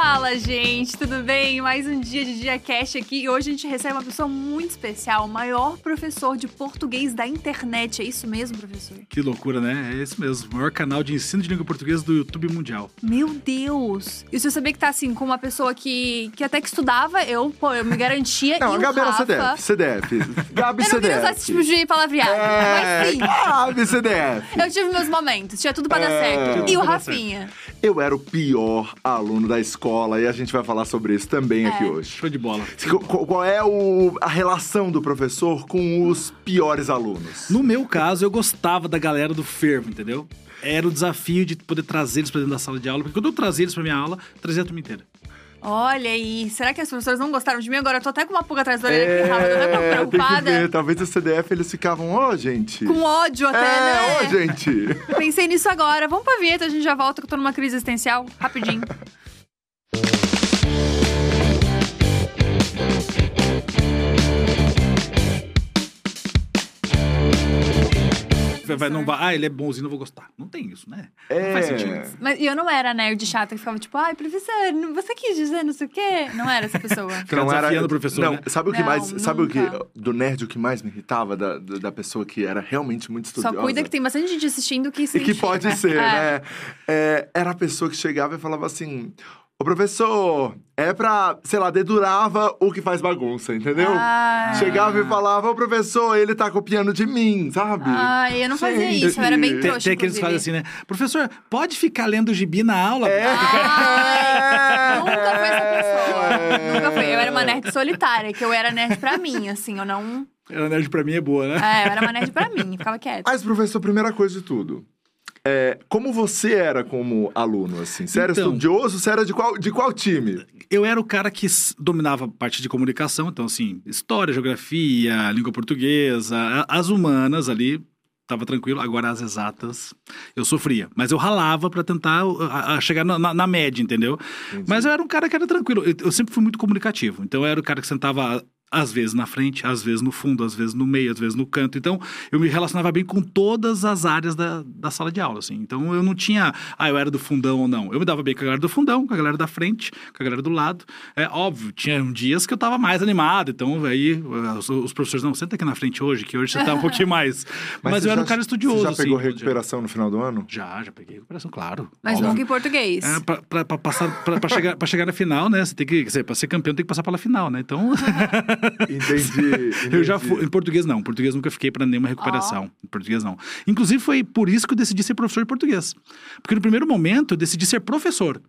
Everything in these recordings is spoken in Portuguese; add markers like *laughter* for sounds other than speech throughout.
Fala, gente, tudo bem? Mais um dia de Dia Cash aqui e hoje a gente recebe uma pessoa muito especial, o maior professor de português da internet. É isso mesmo, professor? Que loucura, né? É isso mesmo. O maior canal de ensino de língua portuguesa do YouTube mundial. Meu Deus! E você sabia que tá assim, com uma pessoa que, que até que estudava, eu, pô, eu me garantia Não, e a o Gabi era Rafa... CDF. CDF. Gabi Eu não queria usar esse tipo CDF. de palavreado, É, mas sim. Gabi CDF. Eu tive meus momentos, tinha tudo pra dar É. certo. Tinha E tudo o dar Rafinha? Eu era o pior aluno da escola e a gente vai falar sobre isso também aqui É. hoje. Show de bola. Qu- qu- Qual é o- a relação do professor com os piores alunos? No meu caso, eu gostava da galera do fervo, entendeu? Era o desafio de poder trazer eles pra dentro da sala de aula, porque quando eu trazia eles pra minha aula, eu trazia a turma inteira. Olha aí, será que as professoras não gostaram de mim? Agora eu tô até com uma pulga atrás da orelha aqui, Rafa, tô É, tem que preocupada. ver. Talvez o CDF eles ficavam, ó, gente. Com ódio até, É, né? ó, gente. Pensei nisso agora. Vamos pra vinheta, a gente já volta, que eu tô numa crise existencial. Rapidinho. *laughs* Vai- não vai, ah, ele é bonzinho, não vou gostar. Não tem isso, né? É. Não faz sentido. Mas e eu não era nerd chata que ficava tipo, ai, professor, não- você quis dizer não sei o quê? Não era essa pessoa. *laughs* Ficar desafiando o professor, Não, né? sabe o que Não, mais. Sabe o que. nunca. Do nerd, o que mais me irritava da, da pessoa que era realmente muito Só estudiosa? cuida que tem bastante gente assistindo que se E que pode ser, É. né? É, era a pessoa que chegava e falava assim: Ô professor, é pra, sei lá, dedurava o que faz bagunça, entendeu? Ah. Chegava e falava: Ô professor, ele tá copiando de mim, sabe? Ai, eu não fazia Gente. isso, eu era bem trouxa, Tem aqueles que fazem assim, né? Professor, pode ficar lendo gibi na aula? É. Ai, *laughs* nunca foi essa pessoa. Nunca foi. Eu era uma nerd solitária, que eu era nerd pra mim, assim, eu não... Ela nerd pra mim é boa, né? É, eu era uma nerd pra mim, ficava quieta. Mas, professor, primeira coisa de tudo. É, como você era como aluno, assim? Você era Então. estudioso? Você era de qual, de qual time? Eu era o cara que dominava a parte de comunicação, então, assim, história, geografia, língua portuguesa, as humanas ali, tava tranquilo. Agora, as exatas, eu sofria. Mas eu ralava pra tentar uh, a- a chegar na, na- na média, entendeu? Mas eu era um cara que era tranquilo. Eu, eu sempre fui muito comunicativo. Então, eu era o cara que sentava. Às vezes na frente, às vezes no fundo, às vezes no meio, às vezes no canto. Então, eu me relacionava bem com todas as áreas da, da sala de aula, assim. Então, eu não tinha, ah, eu era do fundão ou não. Eu me dava bem com a galera do fundão, com a galera da frente, com a galera do lado. É óbvio, tinha dias que eu tava mais animado. Então, aí, os, os professores, não, senta aqui na frente hoje, que hoje você tá um pouquinho mais. *laughs* Mas, você eu era já- um cara estudioso, Você já assim. pegou recuperação no final do ano? Já, já peguei recuperação, claro. Mas Óbvio. nunca em português. É, pra, pra, pra passar, pra, pra chegar, pra chegar na final, né? Você tem que, quer dizer, pra ser campeão tem que passar pela final, né? Então, *laughs* Entendi. *laughs* eu já entendi. fui. Em português não. Em português nunca fiquei pra nenhuma recuperação. Em português não. Inclusive foi por isso que eu decidi ser professor de português. Porque no primeiro momento eu decidi ser professor.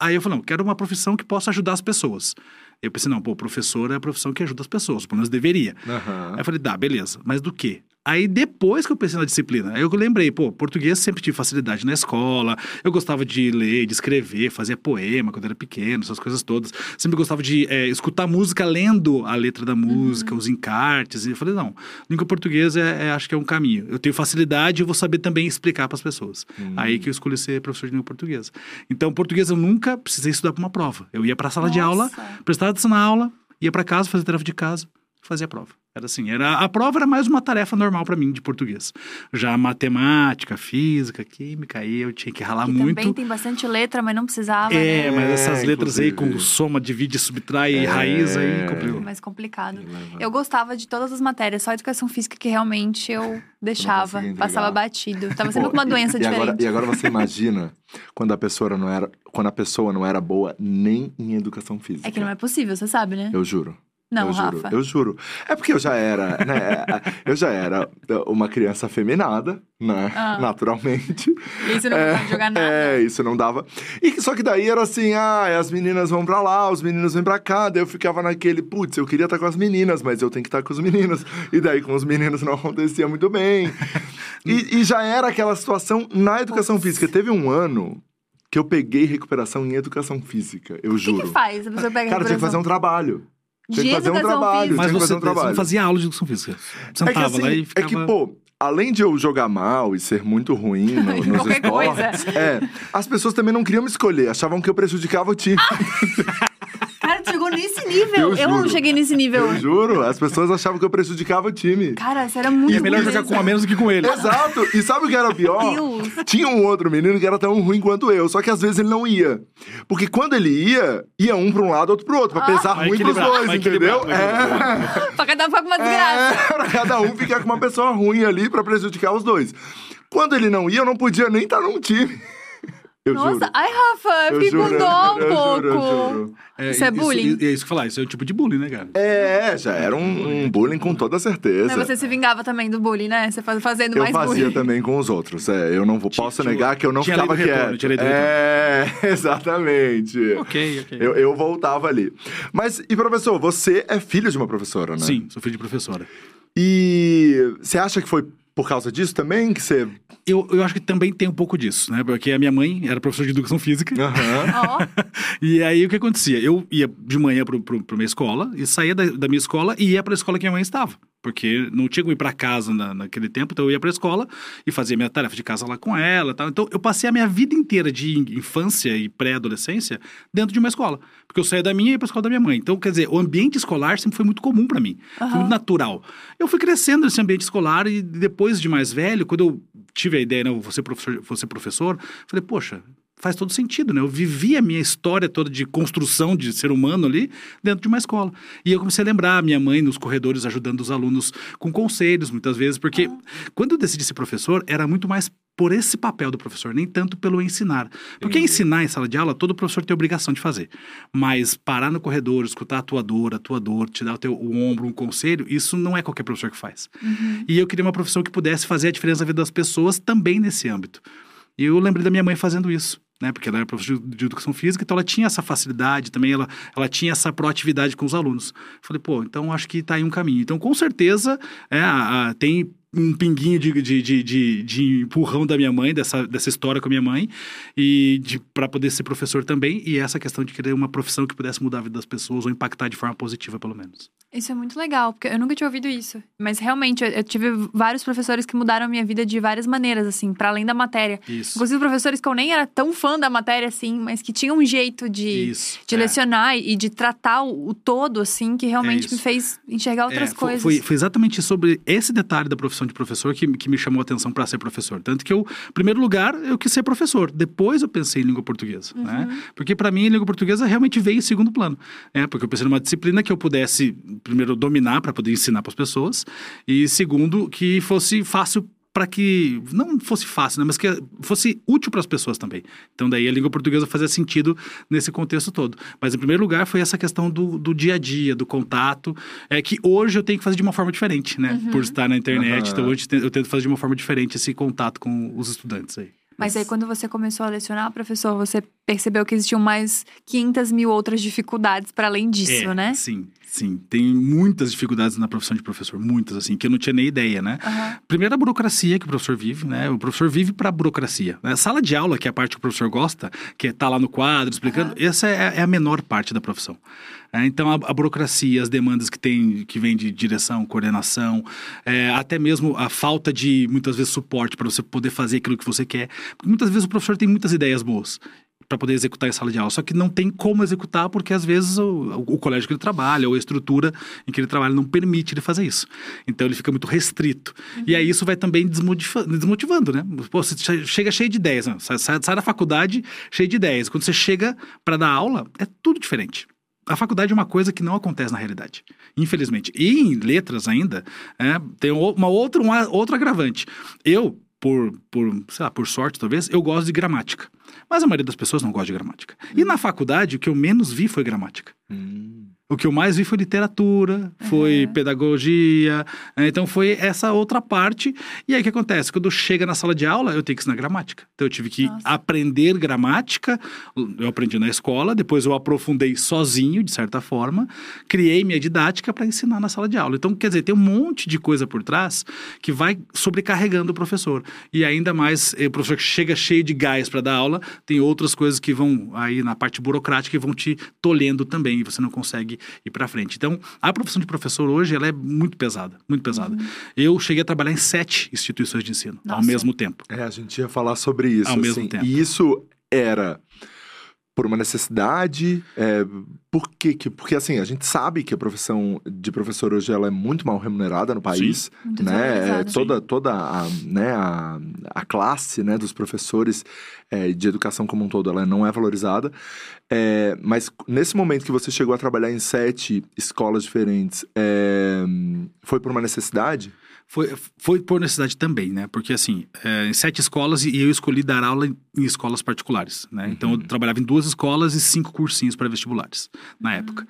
Aí eu falei, não, quero uma profissão que possa ajudar as pessoas. Eu pensei, não, pô, professor é a profissão que ajuda as pessoas, pelo menos deveria. Aham. Aí eu falei, dá, beleza. Mas do quê? Aí depois que eu pensei na disciplina, aí eu lembrei, pô, português sempre tive facilidade na escola, eu gostava de ler, de escrever, fazia poema quando era pequeno, essas coisas todas. Sempre gostava de é, escutar música lendo a letra da música, os encartes. E eu falei, não, língua portuguesa é, é- acho que é um caminho. Eu tenho facilidade e eu vou saber também explicar para as pessoas. Aí que eu escolhi ser professor de língua portuguesa. Então, português eu nunca precisei estudar para uma prova. Eu ia para a sala de aula, Nossa. prestava atenção na aula, ia para casa, fazia tarefa de casa, fazia a prova. Era assim, era a prova era mais uma tarefa normal para mim de português. Já matemática, física, química, aí eu tinha que ralar Que muito. também tem bastante letra, mas não precisava, É, né? mas É, essas letras aí inclusive. com soma, divide, subtrai, É. raiz aí complicou. mais complicado. Eu gostava de todas as matérias, só educação física que realmente eu deixava, passava batido. Tava sempre com uma doença e diferente. Agora, e agora você imagina quando a pessoa não era, quando a pessoa não era boa nem em educação física. É que não é possível, você sabe, né? Eu juro. Não, eu Rafa. Juro, eu juro. É porque eu já era, né? eu já era uma criança afeminada, né? Ah. Naturalmente. E você não de jogar nada. É, isso não dava. E só que daí era assim, ah, as meninas vão pra lá, os meninos vêm pra cá. Daí eu ficava naquele, putz, eu queria estar com as meninas, mas eu tenho que estar com os meninos. E daí com os meninos não acontecia muito bem. e, e já era aquela situação na educação física. Teve um ano que eu peguei recuperação em educação física, eu O que, juro. que faz? A pessoa pega Cara, tinha que fazer um trabalho. Tinha que fazer um trabalho. Mas tinha que você, fazer um você não fazia aula de educação física. É que, Sentava assim, lá e é ficava... que, pô, além de eu jogar mal e ser muito ruim no, *laughs* nos Qualquer esportes, é, as pessoas também não queriam me escolher, achavam que eu prejudicava o time. *laughs* Cara, Chegou nesse nível. Eu Eu, não cheguei nesse nível. Eu juro, as pessoas achavam que eu prejudicava o time. Cara, você era muito E é melhor jogar com a menos do que com ele. Exato. E sabe o que era pior? Deus. Tinha um outro menino que era tão ruim quanto eu, só que às vezes ele não ia. Porque quando ele ia, ia um pra um lado, outro pro outro, pra pensar Vai ruim pros dois, entendeu? É. Pra cada um ficar com uma desgraça. É, pra cada um ficar com uma pessoa ruim ali pra prejudicar os dois. Quando ele não ia, eu não podia nem estar num time. Eu Nossa, juro. ai, Rafa, eu Eu fiquei com dó um eu pouco. juro, eu juro. Isso é bullying? É isso que eu falar, isso é o tipo de bullying, né, cara? É, já era um, um bullying com toda certeza. Mas você se vingava também do bullying, né? Você faz- fazendo Eu mais fazia bullying. também com os outros. É, eu não vou, posso tinha- negar que eu não tinha ficava retorno, quieto. tinha do é, *laughs* exatamente. Ok, ok. Eu, eu voltava ali. Mas, e professor, você é filho de uma professora, né? Sim, sou filho de professora. E você acha que foi por causa disso também que você. Eu, eu acho que também tem um pouco disso, né? Porque a minha mãe era professora de educação física. Aham. *laughs* Ó, E aí o que acontecia? Eu ia de manhã pro, pra minha escola e saía da, da minha escola e ia pra escola que minha mãe estava. Porque não tinha como ir pra casa na, naquele tempo, então eu ia pra escola e fazia minha tarefa de casa lá com ela e tal. Então eu passei a minha vida inteira de in- infância e pré-adolescência dentro de uma escola. Porque eu saía da minha e ia pra escola da minha mãe. Então, quer dizer, o ambiente escolar sempre foi muito comum pra mim. Foi muito natural. Eu fui crescendo nesse ambiente escolar e depois de mais velho, quando eu tive a ideia, né, ser professor, vou ser professor falei, poxa, faz todo sentido, né? Eu vivi a minha história toda de construção de ser humano ali dentro de uma escola. E eu comecei a lembrar a minha mãe nos corredores ajudando os alunos com conselhos, muitas vezes, porque quando eu decidi ser professor, era muito mais por esse papel do professor, nem tanto pelo ensinar. Porque ensinar em sala de aula, todo professor tem a obrigação de fazer. Mas parar no corredor, escutar a atuador, atuador, te dar o teu o ombro, um conselho, isso não é qualquer professor que faz. E eu queria uma profissão que pudesse fazer a diferença na vida das pessoas também nesse âmbito. E eu lembrei da minha mãe fazendo isso. Né, porque ela era professora de- de educação física, então ela tinha essa facilidade também, ela, ela tinha essa proatividade com os alunos. Falei, pô, então acho que está aí um caminho. Então, com certeza, é, a- a- tem um pinguinho de, de, de, de, de empurrão da minha mãe, dessa, dessa história com a minha mãe, e para poder ser professor também, e essa questão de querer uma profissão que pudesse mudar a vida das pessoas ou impactar de forma positiva, pelo menos. Isso é muito legal, porque eu nunca tinha ouvido isso. Mas realmente, eu, eu tive vários professores que mudaram a minha vida de várias maneiras, assim, para além da matéria. Isso. Inclusive professores que eu nem era tão fã da matéria, assim, mas que tinham um jeito de, Isso. de é. lecionar e de tratar o, o todo, assim, que realmente isso. me fez enxergar outras É, foi- coisas. Foi, foi exatamente sobre esse detalhe da profissão de professor que, que me chamou a atenção para ser professor. Tanto que eu, em primeiro lugar, eu quis ser professor. Depois eu pensei em língua portuguesa. Né? Porque para mim, a língua portuguesa realmente veio em segundo plano. Né? Porque eu pensei numa disciplina que eu pudesse, primeiro, dominar para poder ensinar para as pessoas. E segundo, que fosse fácil para que não fosse fácil, né, mas que fosse útil para as pessoas também. Então daí a língua portuguesa fazia sentido nesse contexto todo. Mas em primeiro lugar foi essa questão do, do dia a dia, do contato, é que hoje eu tenho que fazer de uma forma diferente, né? Por estar na internet, Aham. então hoje eu tento fazer de uma forma diferente esse contato com os estudantes aí. Mas aí, quando você começou a lecionar, professor, você percebeu que existiam mais 500 mil outras dificuldades para além disso, é, né? Sim, sim. Tem muitas dificuldades na profissão de professor, muitas, assim, que eu não tinha nem ideia, né? Aham. Primeiro, a burocracia que o professor vive, né? O professor vive para a burocracia. né? A sala de aula, que é a parte que o professor gosta, que é estar lá no quadro explicando, essa é, é a menor parte da profissão. É, então, a, a burocracia, as demandas que tem, que vem de direção, coordenação, é, até mesmo a falta de, muitas vezes, suporte para você poder fazer aquilo que você quer. Porque muitas vezes o professor tem muitas ideias boas para poder executar em sala de aula, só que não tem como executar porque às vezes o, o colégio que ele trabalha ou a estrutura em que ele trabalha não permite ele fazer isso. Então ele fica muito restrito. E aí isso vai também desmotiva- desmotivando, né? Pô, você che- chega cheio de ideias, né? sai, sai- da faculdade cheio de ideias. Quando você chega para dar aula, é tudo diferente. A faculdade é uma coisa que não acontece na realidade, infelizmente. E em letras ainda, é, tem uma outra, um outro agravante. Eu, por, por, sei lá, por sorte talvez, eu gosto de gramática. Mas a maioria das pessoas não gosta de gramática. E na faculdade, o que eu menos vi foi gramática. O que eu mais vi foi literatura, foi pedagogia, né? então foi essa outra parte. E aí o que acontece? Quando chega na sala de aula, eu tenho que ensinar gramática. Então eu tive que Nossa. aprender gramática, eu aprendi na escola, depois eu aprofundei sozinho, de certa forma, criei minha didática para ensinar na sala de aula. Então, quer dizer, tem um monte de coisa por trás que vai sobrecarregando o professor. E ainda mais, eh, o professor chega cheio de gás para dar aula, tem outras coisas que vão aí na parte burocrática que vão te tolhendo também, e você não consegue ir para frente. Então, a profissão de professor hoje, ela é muito pesada, muito pesada. Eu cheguei a trabalhar em sete instituições de ensino ao Nossa. mesmo tempo. É, a gente ia falar sobre isso. Ao mesmo assim, tempo. E isso era por uma necessidade? É, por quê? que Porque, assim, a gente sabe que a profissão de professor hoje ela é muito mal remunerada no país, Muito né? É, toda toda a, né, a, a classe né, dos professores é, de educação como um todo, ela não é valorizada. É, mas nesse momento que você chegou a trabalhar em sete escolas diferentes, é, foi por uma necessidade? Foi, foi por necessidade também, né? Porque, assim, é, em sete escolas e eu escolhi dar aula em, em escolas particulares, né? Então, eu trabalhava em duas escolas e cinco cursinhos para vestibulares, na época.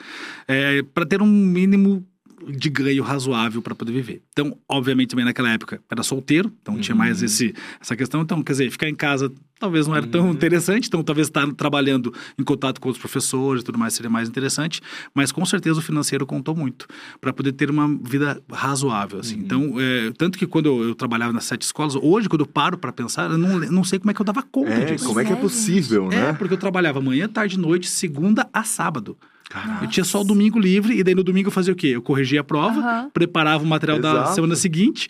para ter um mínimo de ganho razoável para poder viver. Então, obviamente, também naquela época era solteiro, então tinha mais esse, essa questão. Então, quer dizer, ficar em casa talvez não era tão interessante, então talvez estar trabalhando em contato com outros professores e tudo mais seria mais interessante, mas com certeza o financeiro contou muito para poder ter uma vida razoável, assim. Então, é, tanto que quando eu, eu trabalhava nas sete escolas, hoje quando eu paro para pensar, eu não, não sei como é que eu dava conta É, disso. como é que é é, possível, É, né? porque eu trabalhava manhã, tarde, noite, segunda a sábado. Eu tinha só o domingo livre, e daí no domingo eu fazia o quê? Eu corrigia a prova, preparava o material da Exato. semana seguinte,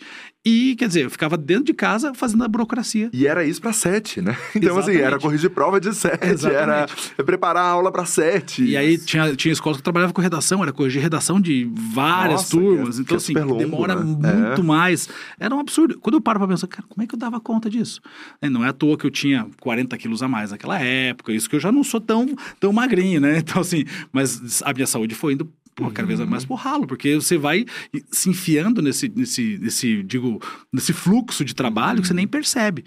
e, quer dizer, eu ficava dentro de casa fazendo a burocracia. E era isso pra sete, né? *laughs* Então, assim, Exatamente. era corrigir prova de sete, era Exatamente. preparar a aula pra sete. E aí tinha, tinha escolas que trabalhava com redação, era corrigir redação de várias Nossa, que é- turmas. que então, é assim, longo, demora né? muito É. mais. Era um absurdo. Quando eu paro pra pensar, cara, como é que eu dava conta disso? É, não é à toa que eu tinha 40 quilos a mais naquela época, isso que eu já não sou tão, tão magrinho, né? *laughs* Então, assim, mas a minha saúde foi indo. Pô, cada vez mais pro ralo, porque você vai se enfiando nesse, nesse, nesse, digo, nesse fluxo de trabalho que você nem percebe.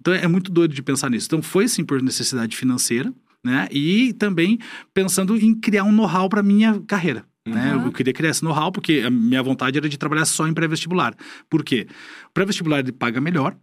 Então é muito doido de pensar nisso. Então foi sim por necessidade financeira, né? E também pensando em criar um know-how para minha carreira. Né? Uhum. Eu queria criar esse know-how porque a minha vontade era de trabalhar só em pré-vestibular. Por quê? O pré-vestibular ele paga melhor,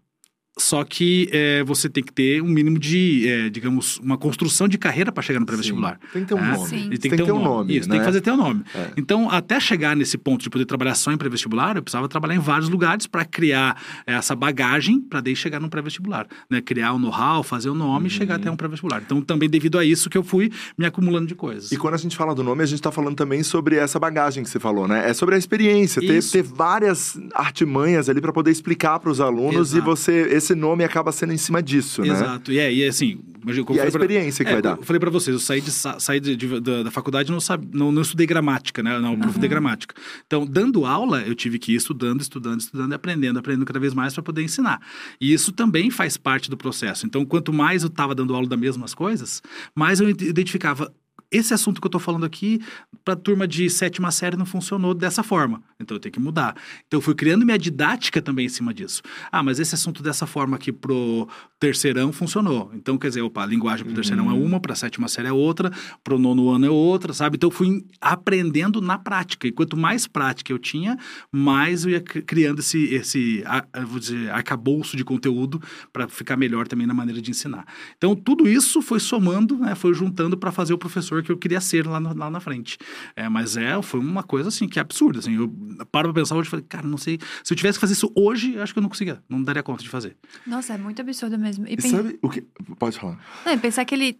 só que é, você tem que ter um mínimo de, é, digamos, uma construção de carreira para chegar no pré-vestibular. Tem que ter um Ah, nome. sim. Ele tem, que ter um nome. Isso, né? tem que fazer teu nome. É. Então, até chegar nesse ponto de poder trabalhar só em pré-vestibular, eu precisava trabalhar em vários lugares para criar eh, essa bagagem para daí chegar no pré-vestibular. Né? Criar o know-how, fazer o nome e chegar até um pré-vestibular. Então, também devido a isso que eu fui me acumulando de coisas. E quando a gente fala do nome, a gente tá falando também sobre essa bagagem que você falou, né? É sobre a experiência, ter, ter várias artimanhas ali pra poder explicar pros alunos Exato. e você esse nome acaba sendo em cima disso, né? Exato. E é, e é assim. E a falei pra- experiência que É, vai dar. Eu falei pra vocês, eu saí, de, sa- saí de- de- da, da faculdade e não, sabe, não, não estudei gramática, né? Não, aprofundei gramática. Então, dando aula, eu tive que ir estudando, estudando, estudando e aprendendo, aprendendo cada vez mais para poder ensinar. E isso também faz parte do processo. Então, quanto mais eu estava dando aula das mesmas coisas, mais eu identificava. Esse assunto que eu tô falando aqui, para turma de sétima série, não funcionou dessa forma. Então eu tenho que mudar. Então eu fui criando minha didática também em cima disso. Ah, mas esse assunto dessa forma aqui pro terceirão funcionou. Então, quer dizer, opa, a linguagem pro terceirão é uma, pra sétima série é outra, pro nono ano é outra, sabe? Então eu fui aprendendo na prática. E quanto mais prática eu tinha, mais eu ia cri- criando esse, esse vou dizer, arcabouço de conteúdo para ficar melhor também na maneira de ensinar. Então, tudo isso foi somando, né, foi juntando para fazer o professor que eu queria ser lá, no- lá na frente. É, mas é, foi uma coisa assim que é absurda. Assim, eu paro pra pensar hoje e falei, cara, não sei. Se eu tivesse que fazer isso hoje, eu acho que eu não conseguia, não daria conta de fazer. Nossa, é muito absurdo mesmo. E, E pen- sabe o que. Pode falar. Não, e pensar que ele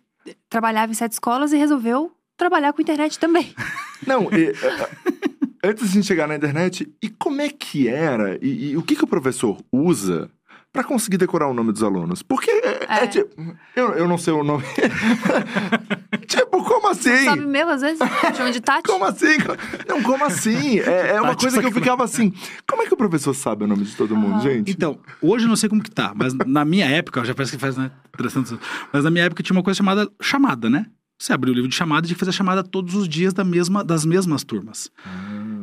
trabalhava em sete escolas e resolveu trabalhar com internet também. *laughs* Não, e, antes de chegar na internet, e como é que era? E, e o que, que o professor usa pra conseguir decorar o nome dos alunos? Porque é, é É. tipo. Eu, eu não sei o nome. *laughs* tipo, como assim? Sabe meu, às vezes? Chama de Tati. Como assim? Não, como assim? É, é uma Tati, coisa que eu ficava assim. Como é que o professor sabe o nome de todo mundo, Aham. gente? Então, hoje eu não sei como que tá, mas na minha época, já parece que faz, né? 300 anos. Mas na minha época tinha uma coisa chamada chamada, né? Você abriu o livro de chamada e tinha que fazer a chamada todos os dias da mesma, das mesmas turmas.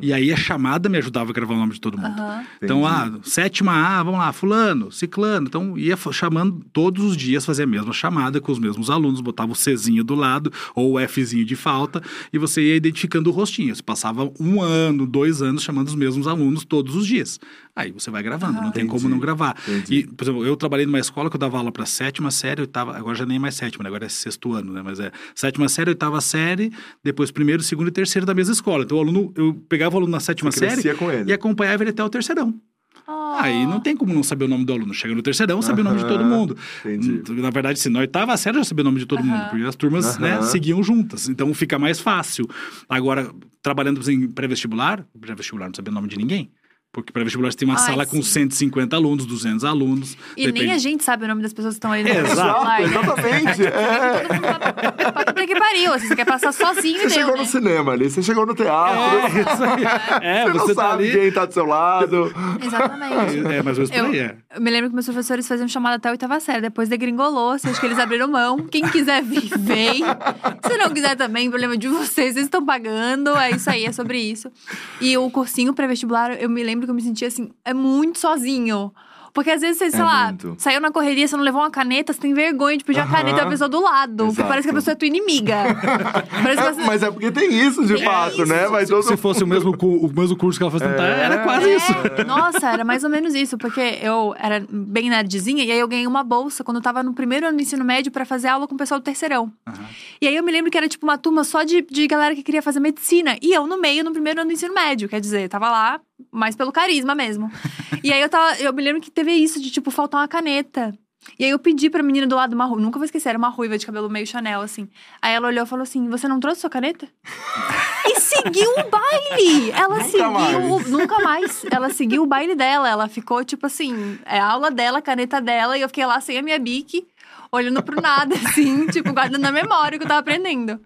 E aí a chamada me ajudava a gravar o nome de todo mundo. Aham. Então, Entendi. ah, sétima A, vamos lá, fulano, ciclano. Então, ia chamando todos os dias, fazia a mesma chamada com os mesmos alunos, botava o Czinho do lado ou o Fzinho de falta e você ia identificando o rostinho. Você passava um ano, dois anos chamando os mesmos alunos todos os dias. Aí você vai gravando, não tem Entendi, como não gravar. entendi. E, por exemplo, eu trabalhei numa escola que eu dava aula para sétima série, oitava, agora já nem é mais sétima, né? agora é sexto ano, né? Mas é sétima série, oitava série, depois primeiro, segundo e terceiro da mesma escola. Então, o aluno, eu pegava o aluno na sétima série crescia com ele. e acompanhava ele até o terceirão. Oh. Aí não tem como não saber o nome do aluno. Chega no terceirão, sabe o nome de todo mundo. entendi. Na verdade, se na oitava série eu já sabia o nome de todo Aham. mundo, porque as turmas né, Aham. seguiam juntas. Então fica mais fácil. Agora, trabalhando em pré-vestibular, pré-vestibular não sabia o nome de ninguém. Porque para vestibular você tem uma Ai, sala com sim. 150 alunos, 200 alunos. E nem a gente sabe o nome das pessoas que estão aí no Exato, vestibular, né? exatamente. É. Pra- pra puta que pariu. assim, Você quer passar sozinho, Você deu, chegou né? no cinema ali, você chegou no teatro. É, isso aí. É, você, você, não tá sabe ali. quem tá do seu lado. Exatamente. É, mais ou menos por Eu, aí, é. eu me lembro que meus professores faziam chamada até a oitava série. Depois degringolou, assim, acho que eles abriram mão. Quem quiser vir, vem. Se não quiser também, problema de vocês. Vocês estão pagando. É isso aí, é sobre isso. E o cursinho pré-vestibular, eu me lembro que eu me sentia assim, é muito sozinho. Porque às vezes você, sei É lá, muito. saiu na correria, você não levou uma caneta, você tem vergonha de pedir a Aham. caneta da pessoa do lado. Porque parece que a pessoa é tua inimiga. *laughs* É, você... mas é porque tem isso, de É fato, isso. né? Vai todo Se fosse o mesmo, o mesmo curso que ela fazia, É. era quase É, isso. *laughs* Nossa, era mais ou menos isso, porque eu era bem nerdzinha e aí eu ganhei uma bolsa quando eu tava no primeiro ano do ensino médio pra fazer aula com o pessoal do terceirão. E aí eu me lembro que era tipo uma turma só de, de galera que queria fazer medicina. E eu no meio, no primeiro ano do ensino médio. Quer dizer, tava lá, mais pelo carisma mesmo. *laughs* e aí eu tava. Eu me lembro que teve isso de, tipo, faltar uma caneta. E aí eu pedi pra menina do lado uma ruiva. Nunca vou esquecer, era uma ruiva de cabelo meio Chanel, assim. Aí ela olhou e falou assim: Você não trouxe sua caneta? e seguiu o baile! Ela Nunca seguiu. mais. o- Nunca mais. Ela seguiu o baile dela. Ela ficou, tipo assim, é a aula dela, a caneta dela, e eu fiquei lá sem a minha bique olhando pro nada, assim, *laughs* tipo, guardando na memória o que eu tava aprendendo.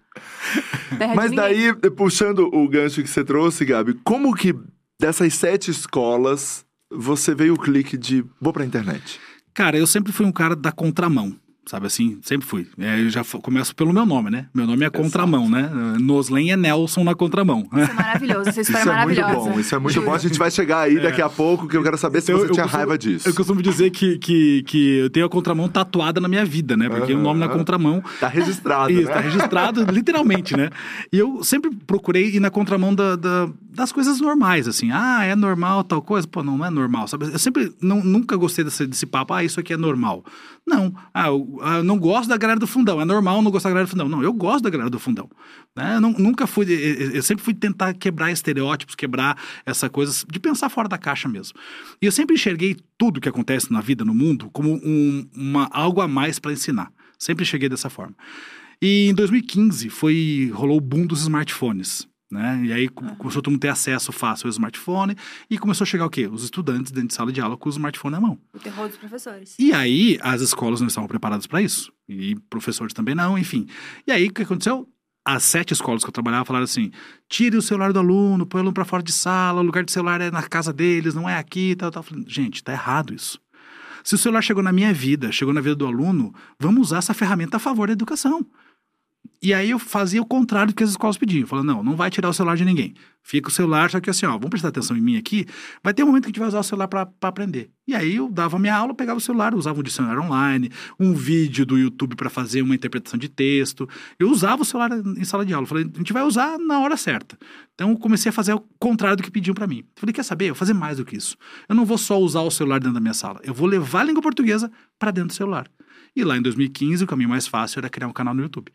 Terra Mas daí, puxando o gancho que você trouxe, Gabi, como que dessas sete escolas você veio o clique de vou pra internet? Cara, eu sempre fui um cara da contramão. Sabe assim? Sempre fui. É, eu já começo pelo meu nome, né? Meu nome é Contramão, né? Noslen é Nelson na Contramão. Isso é maravilhoso, essa história Isso é é muito bom, isso é muito bom. A gente vai chegar aí daqui a pouco, que eu quero saber se Eu- você eu tinha costumo- raiva disso. Eu costumo dizer que, que, que eu tenho a contramão tatuada na minha vida, né? Porque o nome na Aham. contramão. Tá registrado, Isso, né? tá registrado literalmente, né? E eu sempre procurei ir na contramão da, da- das coisas normais, assim. Ah, é normal tal coisa? Pô, não, é normal, sabe? Eu sempre, não, nunca gostei desse, desse papo, ah, isso aqui é normal. Não, ah, eu, ah, eu não gosto da galera do fundão, é normal não gostar da galera do fundão. Não, eu gosto da galera do fundão. Né? Eu não- nunca fui, eu eu sempre fui tentar quebrar estereótipos, quebrar essa coisa, de pensar fora da caixa mesmo. E eu sempre enxerguei tudo que acontece na vida, no mundo, como um, uma, algo a mais para ensinar. Sempre cheguei dessa forma. E em 2015 foi rolou o boom dos smartphones. Né? E aí co- começou todo mundo ter acesso fácil ao smartphone e começou a chegar o quê? Os estudantes dentro de sala de aula com o smartphone na mão. O terror dos professores. E aí as escolas não estavam preparadas para isso. E professores também não, enfim. E aí o que aconteceu? As sete escolas que eu trabalhava falaram assim: tire o celular do aluno, põe o aluno para fora de sala, o lugar de celular é na casa deles, não é aqui, tal, tal. Falei, Gente, tá errado isso. Se o celular chegou na minha vida, chegou na vida do aluno, vamos usar essa ferramenta a favor da educação. E aí eu fazia o contrário do que as escolas pediam. Falando, não, não vai tirar o celular de ninguém. Fica o celular, só que assim, ó, vamos prestar atenção em mim aqui. Vai ter um momento que a gente vai usar o celular para aprender. E aí eu dava minha aula, pegava o celular, usava um dicionário online, um vídeo do YouTube para fazer uma interpretação de texto. Eu usava o celular em sala de aula. Falei, a gente vai usar na hora certa. Então eu comecei a fazer o contrário do que pediam para mim. Falei, quer saber? Eu vou fazer mais do que isso. Eu não vou só usar o celular dentro da minha sala. Eu vou levar a língua portuguesa para dentro do celular. E lá em 2015, o caminho mais fácil era criar um canal no YouTube.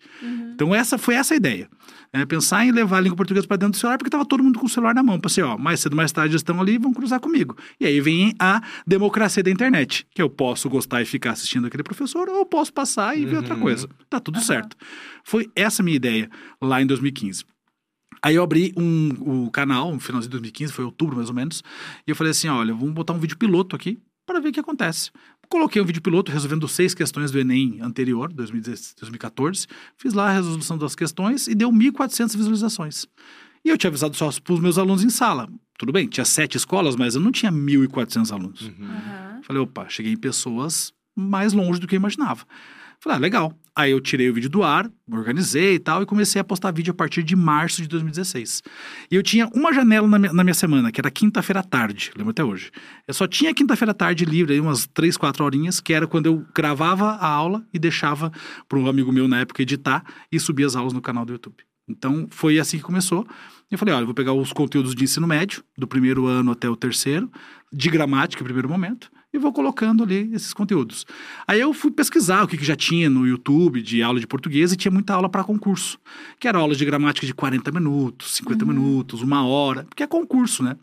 Então essa foi essa a ideia. É pensar em levar a língua portuguesa para dentro do celular, porque estava todo mundo com o celular na mão. Pensei, ó, mais cedo, mais tarde eles estão ali, vão cruzar comigo. E aí vem a democracia da internet, que eu posso gostar e ficar assistindo aquele professor, ou eu posso passar e ver outra coisa. Tá tudo certo. Foi essa a minha ideia lá em 2015. Aí eu abri um, o canal, no finalzinho de 2015, foi outubro mais ou menos, e eu falei assim, olha, vamos botar um vídeo piloto aqui para ver o que acontece. Coloquei um vídeo piloto resolvendo seis questões do Enem anterior, 2016, 2014. Fiz lá a resolução das questões e deu 1.400 visualizações. E eu tinha avisado só para os meus alunos em sala. Tudo bem, tinha sete escolas, mas eu não tinha 1.400 alunos. Aham. Falei, opa, cheguei em pessoas mais longe do que eu imaginava. Falei, ah, legal. Aí eu tirei o vídeo do ar, organizei e tal, e comecei a postar vídeo a partir de março de 2016. E eu tinha uma janela na minha, na minha semana, que era quinta-feira à tarde, lembro até hoje. Eu só tinha quinta-feira à tarde livre, aí umas três, quatro horinhas, que era quando eu gravava a aula e deixava para um amigo meu na época editar e subia as aulas no canal do YouTube. Então foi assim que começou. Eu falei, olha, vou pegar os conteúdos de ensino médio, do primeiro ano até o terceiro, de gramática primeiro momento, e vou colocando ali esses conteúdos. Aí eu fui pesquisar o que, que já tinha no YouTube de aula de português e tinha muita aula para concurso, que era aula de gramática de 40 minutos, 50 minutos, uma hora, porque é concurso, né?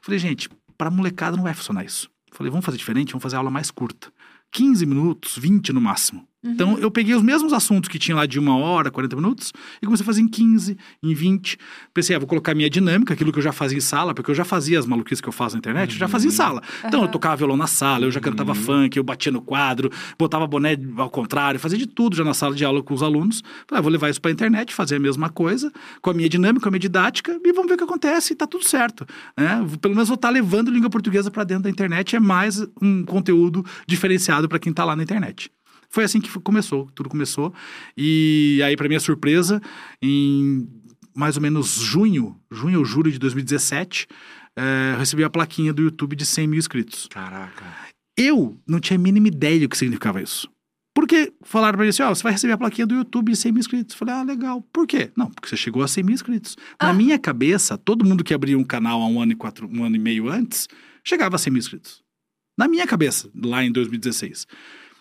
Falei, gente, para molecada não vai funcionar isso. Falei, vamos fazer diferente, vamos fazer aula mais curta. 15 minutos, 20 no máximo. Então, eu peguei os mesmos assuntos que tinha lá de uma hora, 40 minutos, e comecei a fazer em 15, em 20. Pensei, ah, vou colocar minha dinâmica, aquilo que eu já fazia em sala, porque eu já fazia as maluquices que eu faço na internet, eu já fazia em sala. Então, eu Aham. tocava violão na sala, eu já cantava funk, eu batia no quadro, botava boné ao contrário, fazia de tudo já na sala de aula com os alunos. Falei, ah, vou levar isso pra internet, fazer a mesma coisa, com a minha dinâmica, com a minha didática, e vamos ver o que acontece, e tá tudo certo. né? Pelo menos vou estar levando língua portuguesa pra dentro da internet, é mais um conteúdo diferenciado pra quem tá lá na internet. Foi assim que começou, tudo começou. E aí, para minha surpresa, em mais ou menos junho, junho ou julho de 2017, eh, eu recebi a plaquinha do YouTube de 100 mil inscritos. Caraca. Eu não tinha a mínima ideia do que significava isso. Porque falaram pra mim assim, ó, você vai receber a plaquinha do YouTube de 100 mil inscritos. Eu falei, ah, legal. Por quê? Não, porque você chegou a 100 mil inscritos. Na Ah. minha cabeça, todo mundo que abria um canal há um ano e quatro, um ano e meio antes, chegava a 100 mil inscritos. Na minha cabeça, lá em 2016.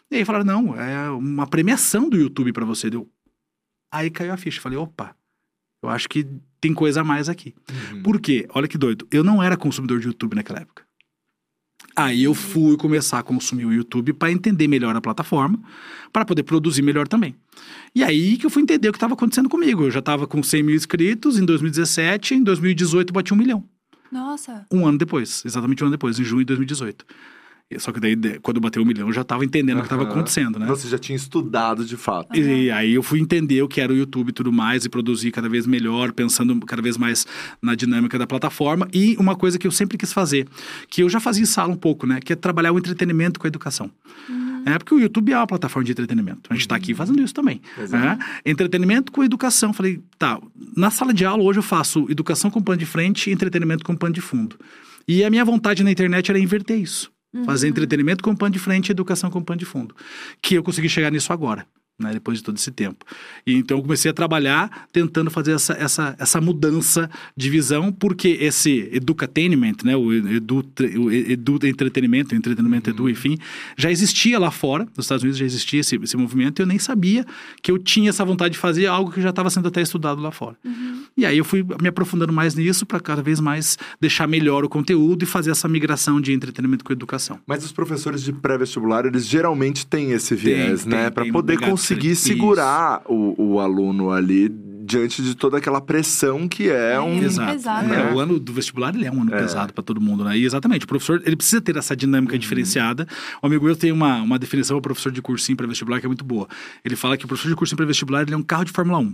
E aí falaram, não, é uma premiação do YouTube pra você. Deu. Aí caiu a ficha. Falei, opa, eu acho que tem coisa a mais aqui. Uhum. Por quê? Olha que doido. Eu não era consumidor de YouTube naquela época. Aí eu fui começar a consumir o YouTube para entender melhor a plataforma, para poder produzir melhor também. E aí que eu fui entender o que estava acontecendo comigo. Eu já estava com 100 mil inscritos em 2017, em 2018 bati um milhão. Nossa. Um ano depois, exatamente um ano depois, em junho de 2018. Só que daí, de- quando eu bateu um milhão, eu já estava entendendo o que estava acontecendo, né? Você já tinha estudado de fato. E aí eu fui entender o que era o YouTube e tudo mais e produzir cada vez melhor, pensando cada vez mais na dinâmica da plataforma. E uma coisa que eu sempre quis fazer, que eu já fazia em sala um pouco, né? Que é trabalhar o entretenimento com a educação. É porque o YouTube é uma plataforma de entretenimento. A gente está aqui fazendo isso também. Né? Entretenimento com educação. Falei, tá, na sala de aula hoje eu faço educação com pano de frente e entretenimento com pano de fundo. E a minha vontade na internet era inverter isso. Fazer entretenimento com pano de frente e educação com pano de fundo. Que eu consegui chegar nisso agora. Né, depois de todo esse tempo. E então eu comecei a trabalhar tentando fazer essa, essa, essa mudança de visão, porque esse edutainment, né, o edu, o edu entretenimento, o entretenimento edu, enfim, já existia lá fora, nos Estados Unidos já existia esse, esse movimento, e eu nem sabia que eu tinha essa vontade de fazer algo que já estava sendo até estudado lá fora. E aí eu fui me aprofundando mais nisso para cada vez mais deixar melhor o conteúdo e fazer essa migração de entretenimento com educação. Mas os professores de pré-vestibular, eles geralmente têm esse viés, Tem, né? tem poder a conseguir ser- segurar o, o aluno ali diante de toda aquela pressão que é um. Exato. pesado, É, né? O ano do vestibular ele é um ano É. pesado para todo mundo, né? E exatamente, o professor ele precisa ter essa dinâmica Uhum. diferenciada. O amigo meu tem uma, uma definição para professor de cursinho para vestibular que é muito boa. Ele fala que o professor de cursinho para vestibular ele é um carro de Fórmula 1.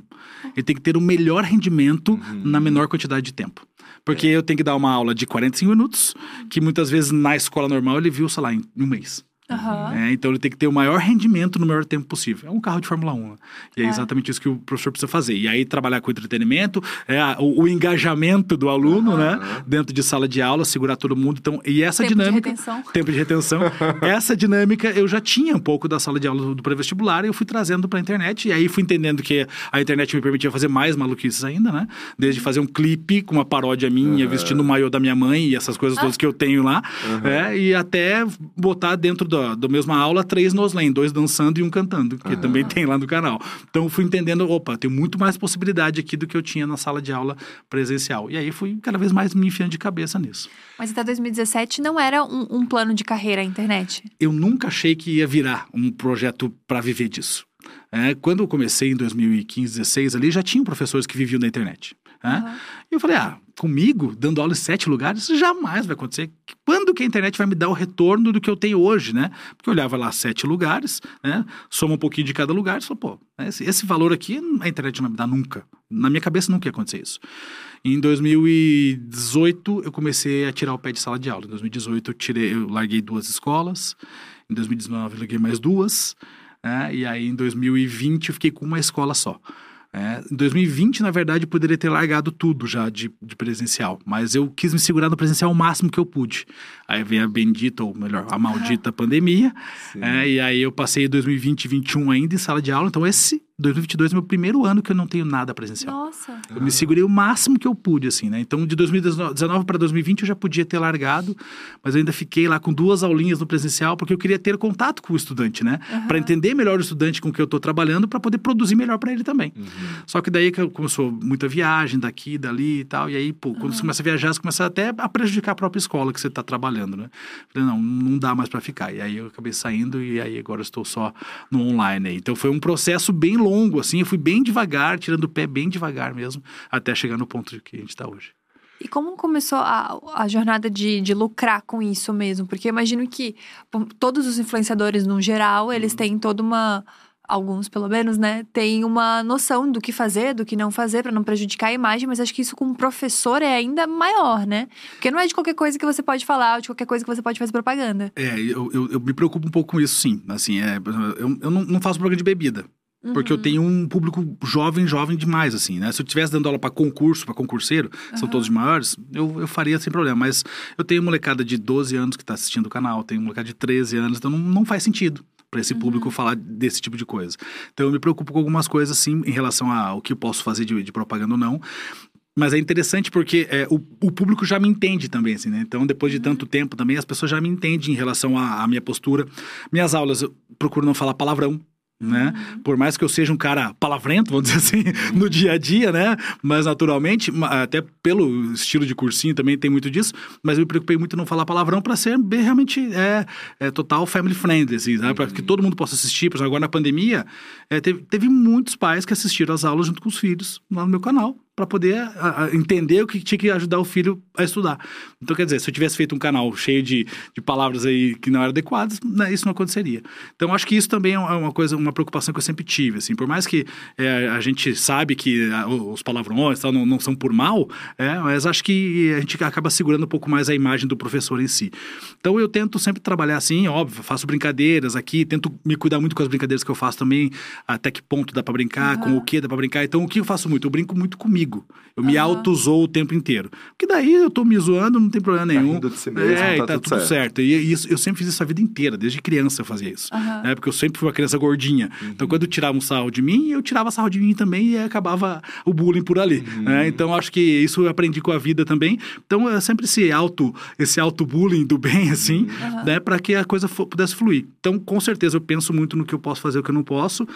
Ele tem que ter o melhor rendimento Uhum. na menor quantidade de tempo. Porque É. eu tenho que dar uma aula de 45 minutos, que muitas vezes na escola normal ele viu, sei lá, em um mês. Aham. É, então ele tem que ter o maior rendimento no maior tempo possível. É um carro de Fórmula 1. né? E é, É. exatamente isso que o professor precisa fazer. E aí trabalhar com entretenimento, é, a- o, o engajamento do aluno, né? Dentro de sala de aula, segurar todo mundo. Então, e essa Tempo de dinâmica. retenção. Tempo de retenção. *laughs* essa dinâmica eu já tinha um pouco da sala de aula do, do pré-vestibular e eu fui trazendo para a internet. E aí fui entendendo que a internet me permitia fazer mais maluquices ainda, né? Desde fazer um clipe com uma paródia minha, vestindo o maiô da minha mãe e essas coisas todas que eu tenho lá. é, e até botar dentro da do mesma aula três noslen, dois dançando e um cantando, que também tem lá no canal. Então eu fui entendendo, opa, tem muito mais possibilidade aqui do que eu tinha na sala de aula presencial. E aí fui cada vez mais me enfiando de cabeça nisso. Mas até 2017 não era um, um plano de carreira a internet. eu nunca achei que ia virar um projeto para viver disso. É, quando eu comecei em 2015, 16 ali, já tinham professores que viviam da internet. né? Aham. E eu falei, ah, comigo, dando aula em sete lugares, isso jamais vai acontecer. Quando que a internet vai me dar o retorno do que eu tenho hoje, né? Porque eu olhava lá sete lugares, né? Soma um pouquinho de cada lugar e falou, pô, esse, esse valor aqui a internet não vai me dar nunca. Na minha cabeça nunca ia acontecer isso. Em 2018, eu comecei a tirar o pé de sala de aula. Em 2018, eu, tirei, eu larguei duas escolas. Em 2019, eu larguei mais duas. né? E aí, em 2020, eu fiquei com uma escola só. É, em 2020, na verdade, eu poderia ter largado tudo já de, de presencial, mas eu quis me segurar no presencial o máximo que eu pude. Aí vem a bendita, ou melhor, a maldita *laughs* pandemia, é, e aí eu passei 2020 e 2021 ainda em sala de aula, então esse 2022 é meu primeiro ano que eu não tenho nada presencial. Nossa. Eu me segurei o máximo que eu pude, assim, né? Então, de 2019 para 2020 eu já podia ter largado, mas eu ainda fiquei lá com duas aulinhas no presencial, porque eu queria ter contato com o estudante, né? Para entender melhor o estudante com que eu estou trabalhando, para poder produzir melhor para ele também. Só que daí que começou muita viagem daqui, dali e tal, e aí, pô, quando você começa a viajar, você começa até a prejudicar a própria escola que você está trabalhando, né? Falei, não, não dá mais para ficar. E aí eu acabei saindo e aí agora eu estou só no online aí. Então foi um processo bem longo, assim, eu fui bem devagar, tirando o pé bem devagar mesmo, até chegar no ponto que a gente está hoje. E como começou a, a jornada de, de lucrar com isso mesmo? Porque eu imagino que todos os influenciadores, no geral, eles têm toda uma. Alguns, pelo menos, né? Tem uma noção do que fazer, do que não fazer, para não prejudicar a imagem, mas acho que isso com um professor é ainda maior, né? Porque não é de qualquer coisa que você pode falar, ou de qualquer coisa que você pode fazer propaganda. É, eu, eu, eu me preocupo um pouco com isso, sim. Assim, é, eu, eu não, não faço propaganda de bebida. Porque eu tenho um público jovem, jovem demais, assim, né? Se eu estivesse dando aula para concurso, para concurseiro, são todos maiores, eu, eu faria sem problema. Mas eu tenho molecada de 12 anos que está assistindo o canal, tenho molecada de 13 anos, então não, não faz sentido para esse público falar desse tipo de coisa. Então eu me preocupo com algumas coisas, sim, em relação ao que eu posso fazer de, de propaganda ou não. Mas é interessante porque é, o, o, público já me entende também, assim, né? Então, depois de tanto tempo também, as pessoas já me entendem em relação à, à minha postura. Minhas aulas, eu procuro não falar palavrão, né? Por mais que eu seja um cara palavrento, vamos dizer assim, no dia a dia, né? Mas naturalmente, até pelo estilo de cursinho também tem muito disso, mas eu me preocupei muito em não falar palavrão para ser bem realmente é, é, total family friendly, assim, né? para que todo mundo possa assistir. Por exemplo, agora na pandemia, é, teve, teve muitos pais que assistiram as aulas junto com os filhos lá no meu canal para poder a, a entender o que tinha que ajudar o filho a estudar. Então, quer dizer, se eu tivesse feito um canal cheio de, de palavras aí que não eram adequadas, né, isso não aconteceria. Então, acho que isso também é uma coisa, uma preocupação que eu sempre tive, assim, por mais que é, a gente sabe que a, os palavrões tal, não, não são por mal, é, mas acho que a gente acaba segurando um pouco mais a imagem do professor em si. Então, eu tento sempre trabalhar assim, óbvio, faço brincadeiras aqui, tento me cuidar muito com as brincadeiras que eu faço também, até que ponto dá para brincar, uhum. com o que dá para brincar. Então, o que eu faço muito? Eu brinco muito comigo comigo. Eu me auto-zoo o tempo inteiro. Porque daí eu tô me zoando, não tem problema tá nenhum. De si mesmo, é, tá, tá tudo, tudo certo. certo. E isso, eu sempre fiz isso a vida inteira, desde criança eu fazia isso. Né? Porque eu sempre fui uma criança gordinha. Então quando tirava um sarro de mim, eu tirava sarro de mim também e acabava o bullying por ali. Né? Então acho que isso eu aprendi com a vida também. Então é sempre esse auto, esse auto-bullying do bem, assim, né? Para que a coisa pudesse fluir. Então, com certeza, eu penso muito no que eu posso fazer e o que eu não posso.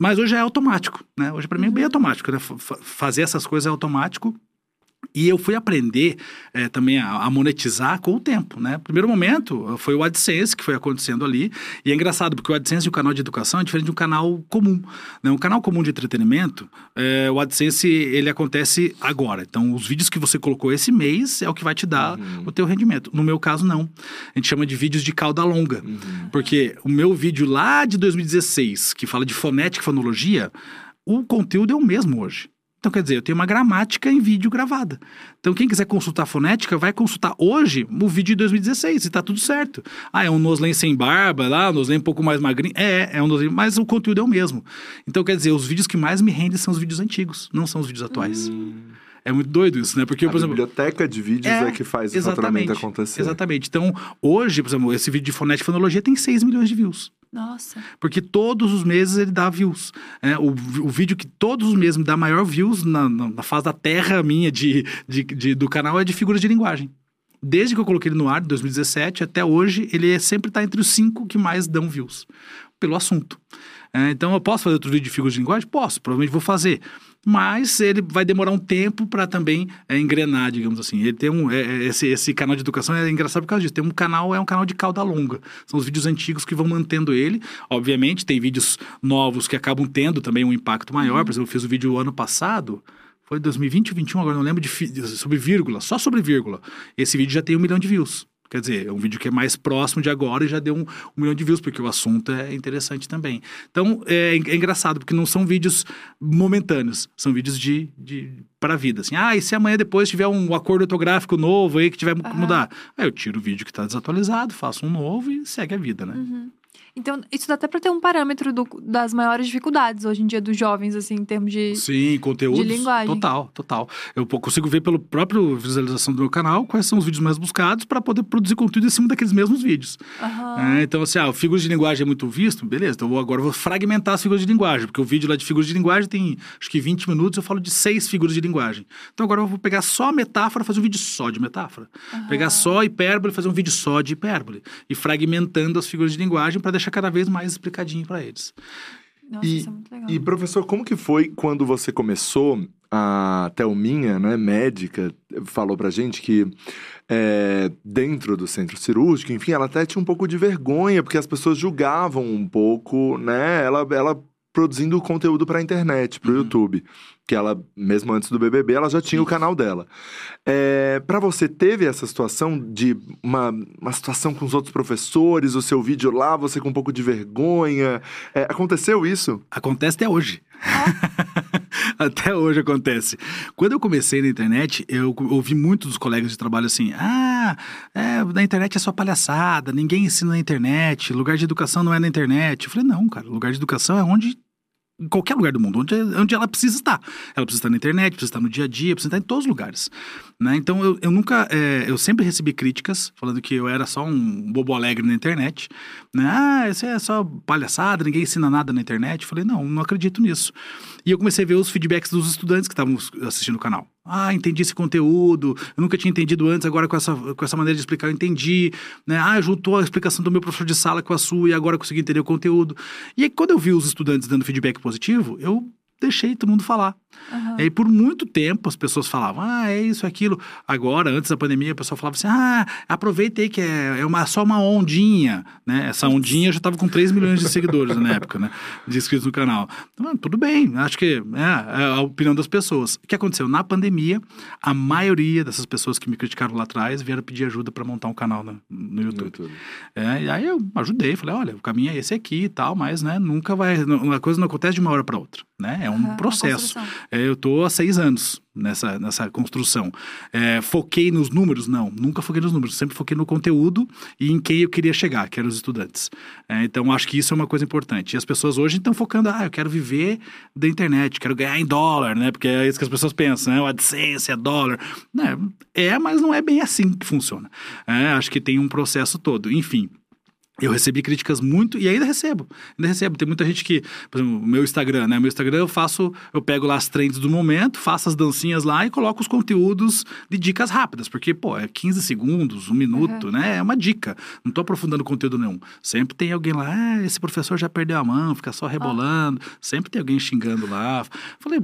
Mas hoje é automático, né? Hoje para mim é bem automático, né? Fazer essas coisas é automático. E eu fui aprender é, também a, a, monetizar com o tempo, né? Primeiro momento foi o AdSense que foi acontecendo ali. E é engraçado, porque o AdSense e o canal de educação é diferente de um canal comum. Né? Um canal comum de entretenimento, é, o AdSense, ele acontece agora. Então, os vídeos que você colocou esse mês é o que vai te dar uhum. o teu rendimento. No meu caso, não. A gente chama de vídeos de cauda longa. Uhum. Porque o meu vídeo lá de 2016, que fala de fonética e fonologia, o conteúdo é o mesmo hoje. Então, quer dizer, eu tenho uma gramática em vídeo gravada. Então, quem quiser consultar fonética, vai consultar hoje o vídeo de 2016 e tá tudo certo. Ah, é um Noslen sem barba lá, um Noslen um pouco mais magrinho. É, é um Noslen, mas o conteúdo é o mesmo. Então, quer dizer, os vídeos que mais me rendem são os vídeos antigos, não são os vídeos atuais. Hum. É muito doido isso, né? Porque, a por exemplo. A biblioteca de vídeos é, é que faz o faturamento acontecer. Exatamente. Então, hoje, por exemplo, esse vídeo de fonética e fonologia tem 6 milhões de views. Nossa. Porque todos os meses ele dá views. É, o, o vídeo que todos os meses me dá maior views na, na, na fase da terra minha de, de, de, do canal é de figuras de linguagem. Desde que eu coloquei ele no ar, em 2017, até hoje, ele sempre está entre os cinco que mais dão views. Pelo assunto. É, então, eu posso fazer outro vídeo de figuras de linguagem? Posso, provavelmente vou fazer mas ele vai demorar um tempo para também é, engrenar, digamos assim. Ele tem um. É, é, esse, esse canal de educação é engraçado por causa disso. Tem um canal, é um canal de cauda longa. São os vídeos antigos que vão mantendo ele. Obviamente, tem vídeos novos que acabam tendo também um impacto maior. Uhum. Por exemplo, eu fiz o vídeo ano passado. Foi 2020 ou 2021, agora não lembro, de, sobre vírgula, só sobre vírgula. Esse vídeo já tem um milhão de views. Quer dizer, é um vídeo que é mais próximo de agora e já deu um, um milhão de views, porque o assunto é interessante também. Então, é, é engraçado, porque não são vídeos momentâneos, são vídeos de, de para a vida. Assim, ah, e se amanhã depois tiver um acordo ortográfico novo aí que tiver que uhum. mudar? Aí eu tiro o vídeo que está desatualizado, faço um novo e segue a vida, né? Uhum. Então, isso dá até pra ter um parâmetro do- das maiores dificuldades hoje em dia dos jovens, assim, em termos de. Sim, conteúdos. de linguagem. Total, total. Eu consigo ver pelo próprio visualização do meu canal quais são os vídeos mais buscados para poder produzir conteúdo em cima daqueles mesmos vídeos. Aham. É, então, assim, ah, figuras de linguagem é muito visto, beleza. Então, eu vou- agora eu vou fragmentar as figuras de linguagem, porque o vídeo lá de figuras de linguagem tem acho que 20 minutos, eu falo de seis figuras de linguagem. Então, agora eu vou pegar só a metáfora, fazer um vídeo só de metáfora. Pegar só a hipérbole, fazer um vídeo só de hipérbole. E fragmentando as figuras de linguagem para deixar cada vez mais explicadinho para eles. Nossa, E- isso é muito legal. E, professor, como que foi quando você começou? A Thelminha, né, médica, falou pra gente que é, dentro do centro cirúrgico, enfim, ela até tinha um pouco de vergonha, porque as pessoas julgavam um pouco, né, ela, ela produzindo conteúdo pra internet, pro Uhum. YouTube. Que ela, mesmo antes do BBB, ela já tinha o canal dela. É, para você, teve essa situação de uma, uma situação com os outros professores, o seu vídeo lá, você com um pouco de vergonha? É, aconteceu isso? Acontece até hoje. *laughs* até hoje acontece. Quando eu comecei na internet, eu ouvi muitos dos colegas de trabalho assim: ah, é, na internet é só palhaçada, ninguém ensina na internet, lugar de educação não é na internet. Eu falei: não, cara, lugar de educação é onde. Em qualquer lugar do mundo, onde, onde ela precisa estar. Ela precisa estar na internet, precisa estar no dia a dia, precisa estar em todos os lugares. Né? Então, eu, eu nunca. é, eu sempre recebi críticas falando que eu era só um bobo alegre na internet. Né? Ah, isso é só palhaçada, ninguém ensina nada na internet. Falei, não, não acredito nisso. E eu comecei a ver os feedbacks dos estudantes que estavam assistindo o canal. Ah, entendi esse conteúdo, eu nunca tinha entendido antes, agora com essa, com essa maneira de explicar eu entendi. Né? Ah, juntou a explicação do meu professor de sala com a sua e agora eu consegui entender o conteúdo. E aí, quando eu vi os estudantes dando feedback positivo, eu deixei todo mundo falar. Aham. E aí, por muito tempo, as pessoas falavam, ah, é isso, é aquilo. Agora, antes da pandemia, o pessoal falava assim, ah, aproveita aí que é, é uma, só uma ondinha, né? Essa ondinha já estava com 3 milhões de seguidores na época, né? De inscritos no canal. Então, tudo bem, acho que é, é a opinião das pessoas. O que aconteceu? Na pandemia, a maioria dessas pessoas que me criticaram lá atrás vieram pedir ajuda para montar um canal no, no YouTube. É, e aí eu ajudei, falei, olha, o caminho é esse aqui e tal, mas, né, nunca vai, a coisa não acontece de uma hora para outra, né? É um uma processo. É, eu tô há seis anos nessa, nessa construção. É, foquei nos números? Não, nunca foquei nos números. Sempre foquei no conteúdo e em quem eu queria chegar, que eram os estudantes. É, então, acho que isso é uma coisa importante. E as pessoas hoje estão focando, ah, eu quero viver da internet, quero ganhar em dólar, né? Porque é isso que as pessoas pensam, né? O AdSense é dólar. Né? É, mas não é bem assim que funciona. É, acho que tem um processo todo. Enfim, eu recebi críticas muito e ainda recebo. Ainda recebo. Tem muita gente que, por exemplo, o meu Instagram, né? Meu Instagram eu faço, eu pego lá as trends do momento, faço as dancinhas lá e coloco os conteúdos de dicas rápidas, porque, pô, é 15 segundos, um minuto, né? É uma dica. Não tô aprofundando conteúdo nenhum. Sempre tem alguém lá, ah, esse professor já perdeu a mão, fica só rebolando. Sempre tem alguém xingando lá. Falei,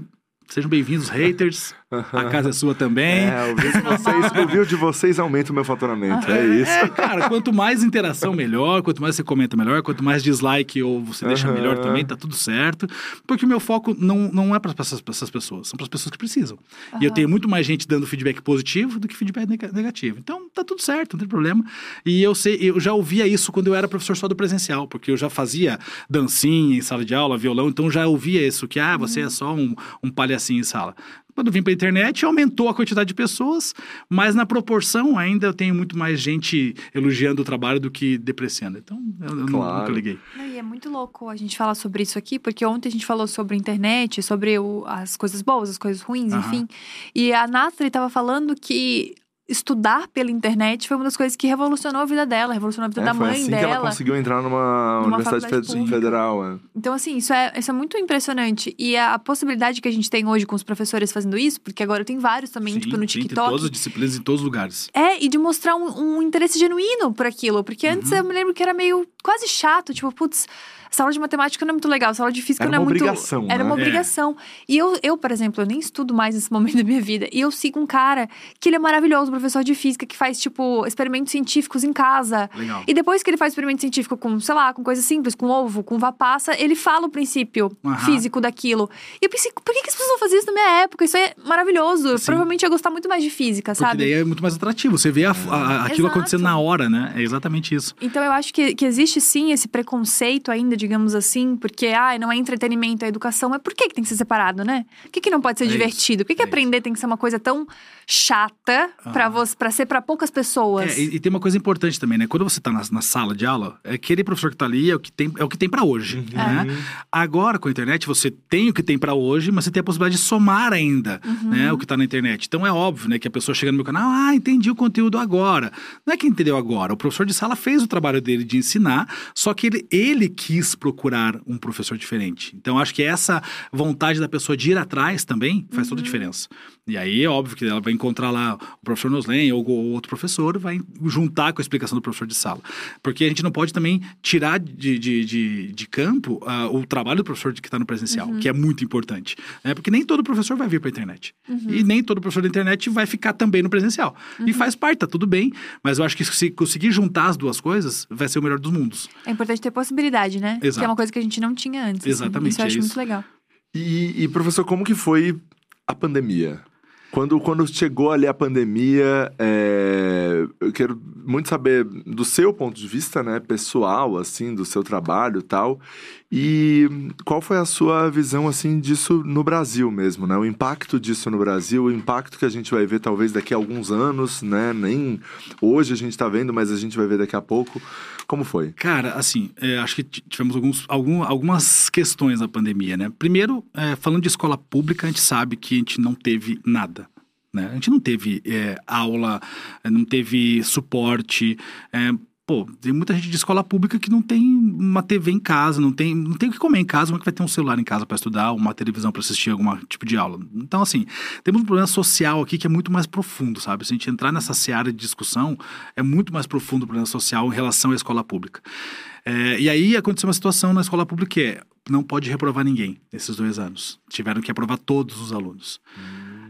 sejam bem-vindos, haters. A casa é sua também. É, ouvir de vocês, o de vocês aumenta o meu faturamento. É isso. É, cara, quanto mais interação, melhor. Quanto mais você comenta, melhor. Quanto mais dislike ou você deixa Aham. melhor também, tá tudo certo. Porque o meu foco não, não é para essas, essas pessoas, são para as pessoas que precisam. E eu tenho muito mais gente dando feedback positivo do que feedback nega- negativo. Então, tá tudo certo, não tem problema. E eu sei, eu já ouvia isso quando eu era professor só do presencial, porque eu já fazia dancinha em sala de aula, violão, então já ouvia isso, que, ah, você é só um, um palhacinho em sala. Quando vim para a internet, aumentou a quantidade de pessoas, mas na proporção ainda eu tenho muito mais gente elogiando o trabalho do que depreciando. Então, eu, Claro. nunca liguei. Não, e é muito louco a gente falar sobre isso aqui, porque ontem a gente falou sobre a internet, sobre o- as coisas boas, as coisas ruins, enfim. E a Nathalie estava falando que estudar pela internet foi uma das coisas que revolucionou a vida dela, revolucionou a vida É, da foi mãe assim dela. que ela conseguiu entrar numa, Numa universidade federal. é. Então, assim, isso é, isso é muito impressionante. E a, a possibilidade que a gente tem hoje com os professores fazendo isso, porque agora tenho vários também, Sim, tipo, no tem TikTok. todas as disciplinas em todos os lugares. É, e de mostrar um, um interesse genuíno por aquilo. Porque antes Uhum. eu me lembro que era meio quase chato, tipo, putz, essa aula de matemática não é muito legal, essa aula de física Era não é uma muito. obrigação, Era né? uma É. obrigação. E eu, eu, por exemplo, eu nem estudo mais nesse momento *laughs* da minha vida. E eu sigo um cara que ele é maravilhoso, professor de física, que faz, tipo, experimentos científicos em casa. Legal. E depois que ele faz experimento científico com, sei lá, com coisa simples, com ovo, com uva passa, ele fala o princípio físico daquilo. E eu pensei, por que, que as pessoas faziam isso na minha época? Isso é maravilhoso. Sim. Provavelmente ia gostar muito mais de física, Porque sabe? daí é muito mais atrativo. Você vê a- a- aquilo Exato. acontecendo na hora, né? É exatamente isso. Então eu acho que, que existe sim esse preconceito ainda de digamos assim, porque ah, não é entretenimento, é educação, é por que, que tem que ser separado, né? Por que, que não pode ser É divertido? Por que, que é aprender tem que ser uma coisa tão chata Ah. você para ser pra poucas pessoas? É, e, e tem uma coisa importante também, né? Quando você tá na, na sala de aula, é aquele professor que tá ali é o que tem, é o que tem para hoje, Uhum. né? Agora, com a internet, você tem o que tem para hoje, mas você tem a possibilidade de somar ainda, né? O que tá na internet. Então, é óbvio, né? Que a pessoa chega no meu canal, ah, entendi o conteúdo agora. Não é que entendeu agora. O professor de sala fez o trabalho dele de ensinar, só que ele, ele quis procurar um professor diferente. Então, acho que essa vontade da pessoa de ir atrás também faz toda a diferença. E aí, é óbvio que ela vai encontrar lá o professor Noslen ou, ou outro professor, vai juntar com a explicação do professor de sala. Porque a gente não pode também tirar de, de, de, de campo ah, o trabalho do professor que está no presencial, que é muito importante. Né? Porque nem todo professor vai vir para a internet. E nem todo professor da internet vai ficar também no presencial. E faz parte, tá tudo bem. Mas eu acho que se conseguir juntar as duas coisas, vai ser o melhor dos mundos. É importante ter possibilidade, né? Que é Exato. uma coisa que a gente não tinha antes. assim. Exatamente, Isso eu é acho isso. muito legal. E, e, professor, como que foi a pandemia? Quando, quando chegou ali a pandemia, é, eu quero muito saber do seu ponto de vista, né, pessoal, assim, do seu trabalho e tal, e qual foi a sua visão, assim, disso no Brasil mesmo, né, o impacto disso no Brasil, o impacto que a gente vai ver talvez daqui a alguns anos, né, nem hoje a gente tá vendo, mas a gente vai ver daqui a pouco, como foi? Cara, assim, é, acho que tivemos alguns, algum- algumas questões na pandemia, né? Primeiro, é, falando de escola pública, a gente sabe que a gente não teve nada. Né? A gente não teve é, aula, não teve suporte. é, pô, tem muita gente de escola pública que não tem uma TV em casa, não tem, não tem o que comer em casa, como é que vai ter um celular em casa para estudar, uma televisão para assistir algum tipo de aula? Então, assim, temos um problema social aqui que é muito mais profundo, sabe? Se a gente entrar nessa seara de discussão, é muito mais profundo o problema social em relação à escola pública. É, e aí aconteceu uma situação na escola pública que é, não pode reprovar ninguém nesses dois anos. Tiveram que aprovar todos os alunos.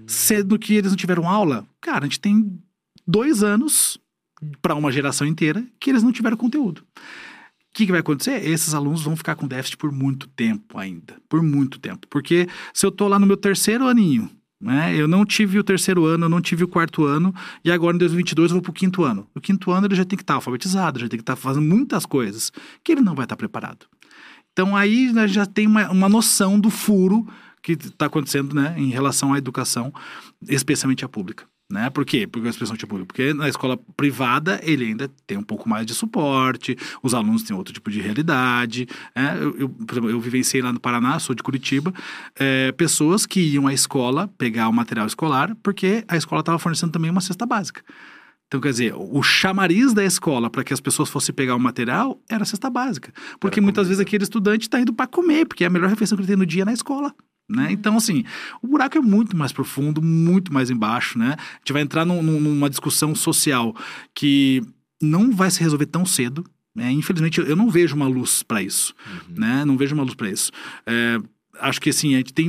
Sendo que eles não tiveram aula, cara, a gente tem dois anos para uma geração inteira que eles não tiveram conteúdo. O que, que vai acontecer? Esses alunos vão ficar com déficit por muito tempo ainda. Por muito tempo. Porque se eu tô lá no meu terceiro aninho, né? Eu não tive o terceiro ano, eu não tive o quarto ano, e agora em 2022 eu vou pro quinto ano. O quinto ano ele já tem que estar alfabetizado, já tem que estar fazendo muitas coisas que ele não vai estar preparado. Então aí né, já tem uma, uma noção do furo que está acontecendo né, em relação à educação, especialmente a pública. Né? Por quê? Porque a expressão de público? Porque na escola privada ele ainda tem um pouco mais de suporte, os alunos têm outro tipo de realidade. né? Eu, eu, eu vivenciei lá no Paraná, sou de Curitiba, é, pessoas que iam à escola pegar o material escolar porque a escola estava fornecendo também uma cesta básica. Então, quer dizer, o chamariz da escola para que as pessoas fossem pegar o material era a cesta básica. Porque Era muitas comida. vezes aquele estudante está indo para comer, porque é a melhor refeição que ele tem no dia é na escola. Né? Então, assim, o buraco é muito mais profundo, muito mais embaixo, né? A gente vai entrar num- num- numa discussão social que não vai se resolver tão cedo. Né? Infelizmente, eu não vejo uma luz para isso, né? Não vejo uma luz para isso. É, acho que assim a gente tem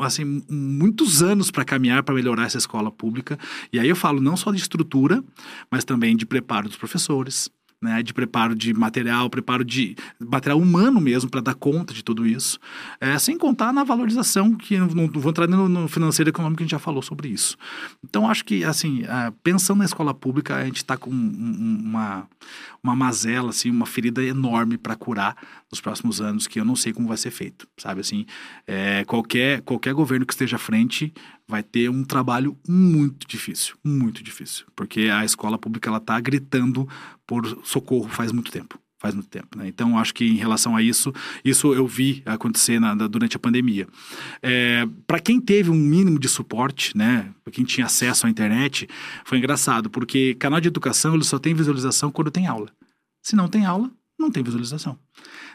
assim muitos anos para caminhar para melhorar essa escola pública e aí eu falo não só de estrutura mas também de preparo dos professores né, de preparo de material, preparo de material humano mesmo para dar conta de tudo isso, É, sem contar na valorização que eu não vou entrar no, no financeiro e econômico a gente já falou sobre isso. Então acho que assim, ah, pensando na escola pública a gente está com um- uma uma mazela assim, uma ferida enorme para curar nos próximos anos que eu não sei como vai ser feito, sabe assim, é, qualquer qualquer governo que esteja à frente vai ter um trabalho muito difícil, muito difícil, porque a escola pública ela está gritando por socorro faz muito tempo. Faz muito tempo, né? Então, acho que em relação a isso, isso eu vi acontecer na- na- durante a pandemia. para quem teve um mínimo de suporte, né? Pra quem tinha acesso à internet, foi engraçado, porque canal de educação ele só tem visualização quando tem aula. Se não tem aula, não tem visualização.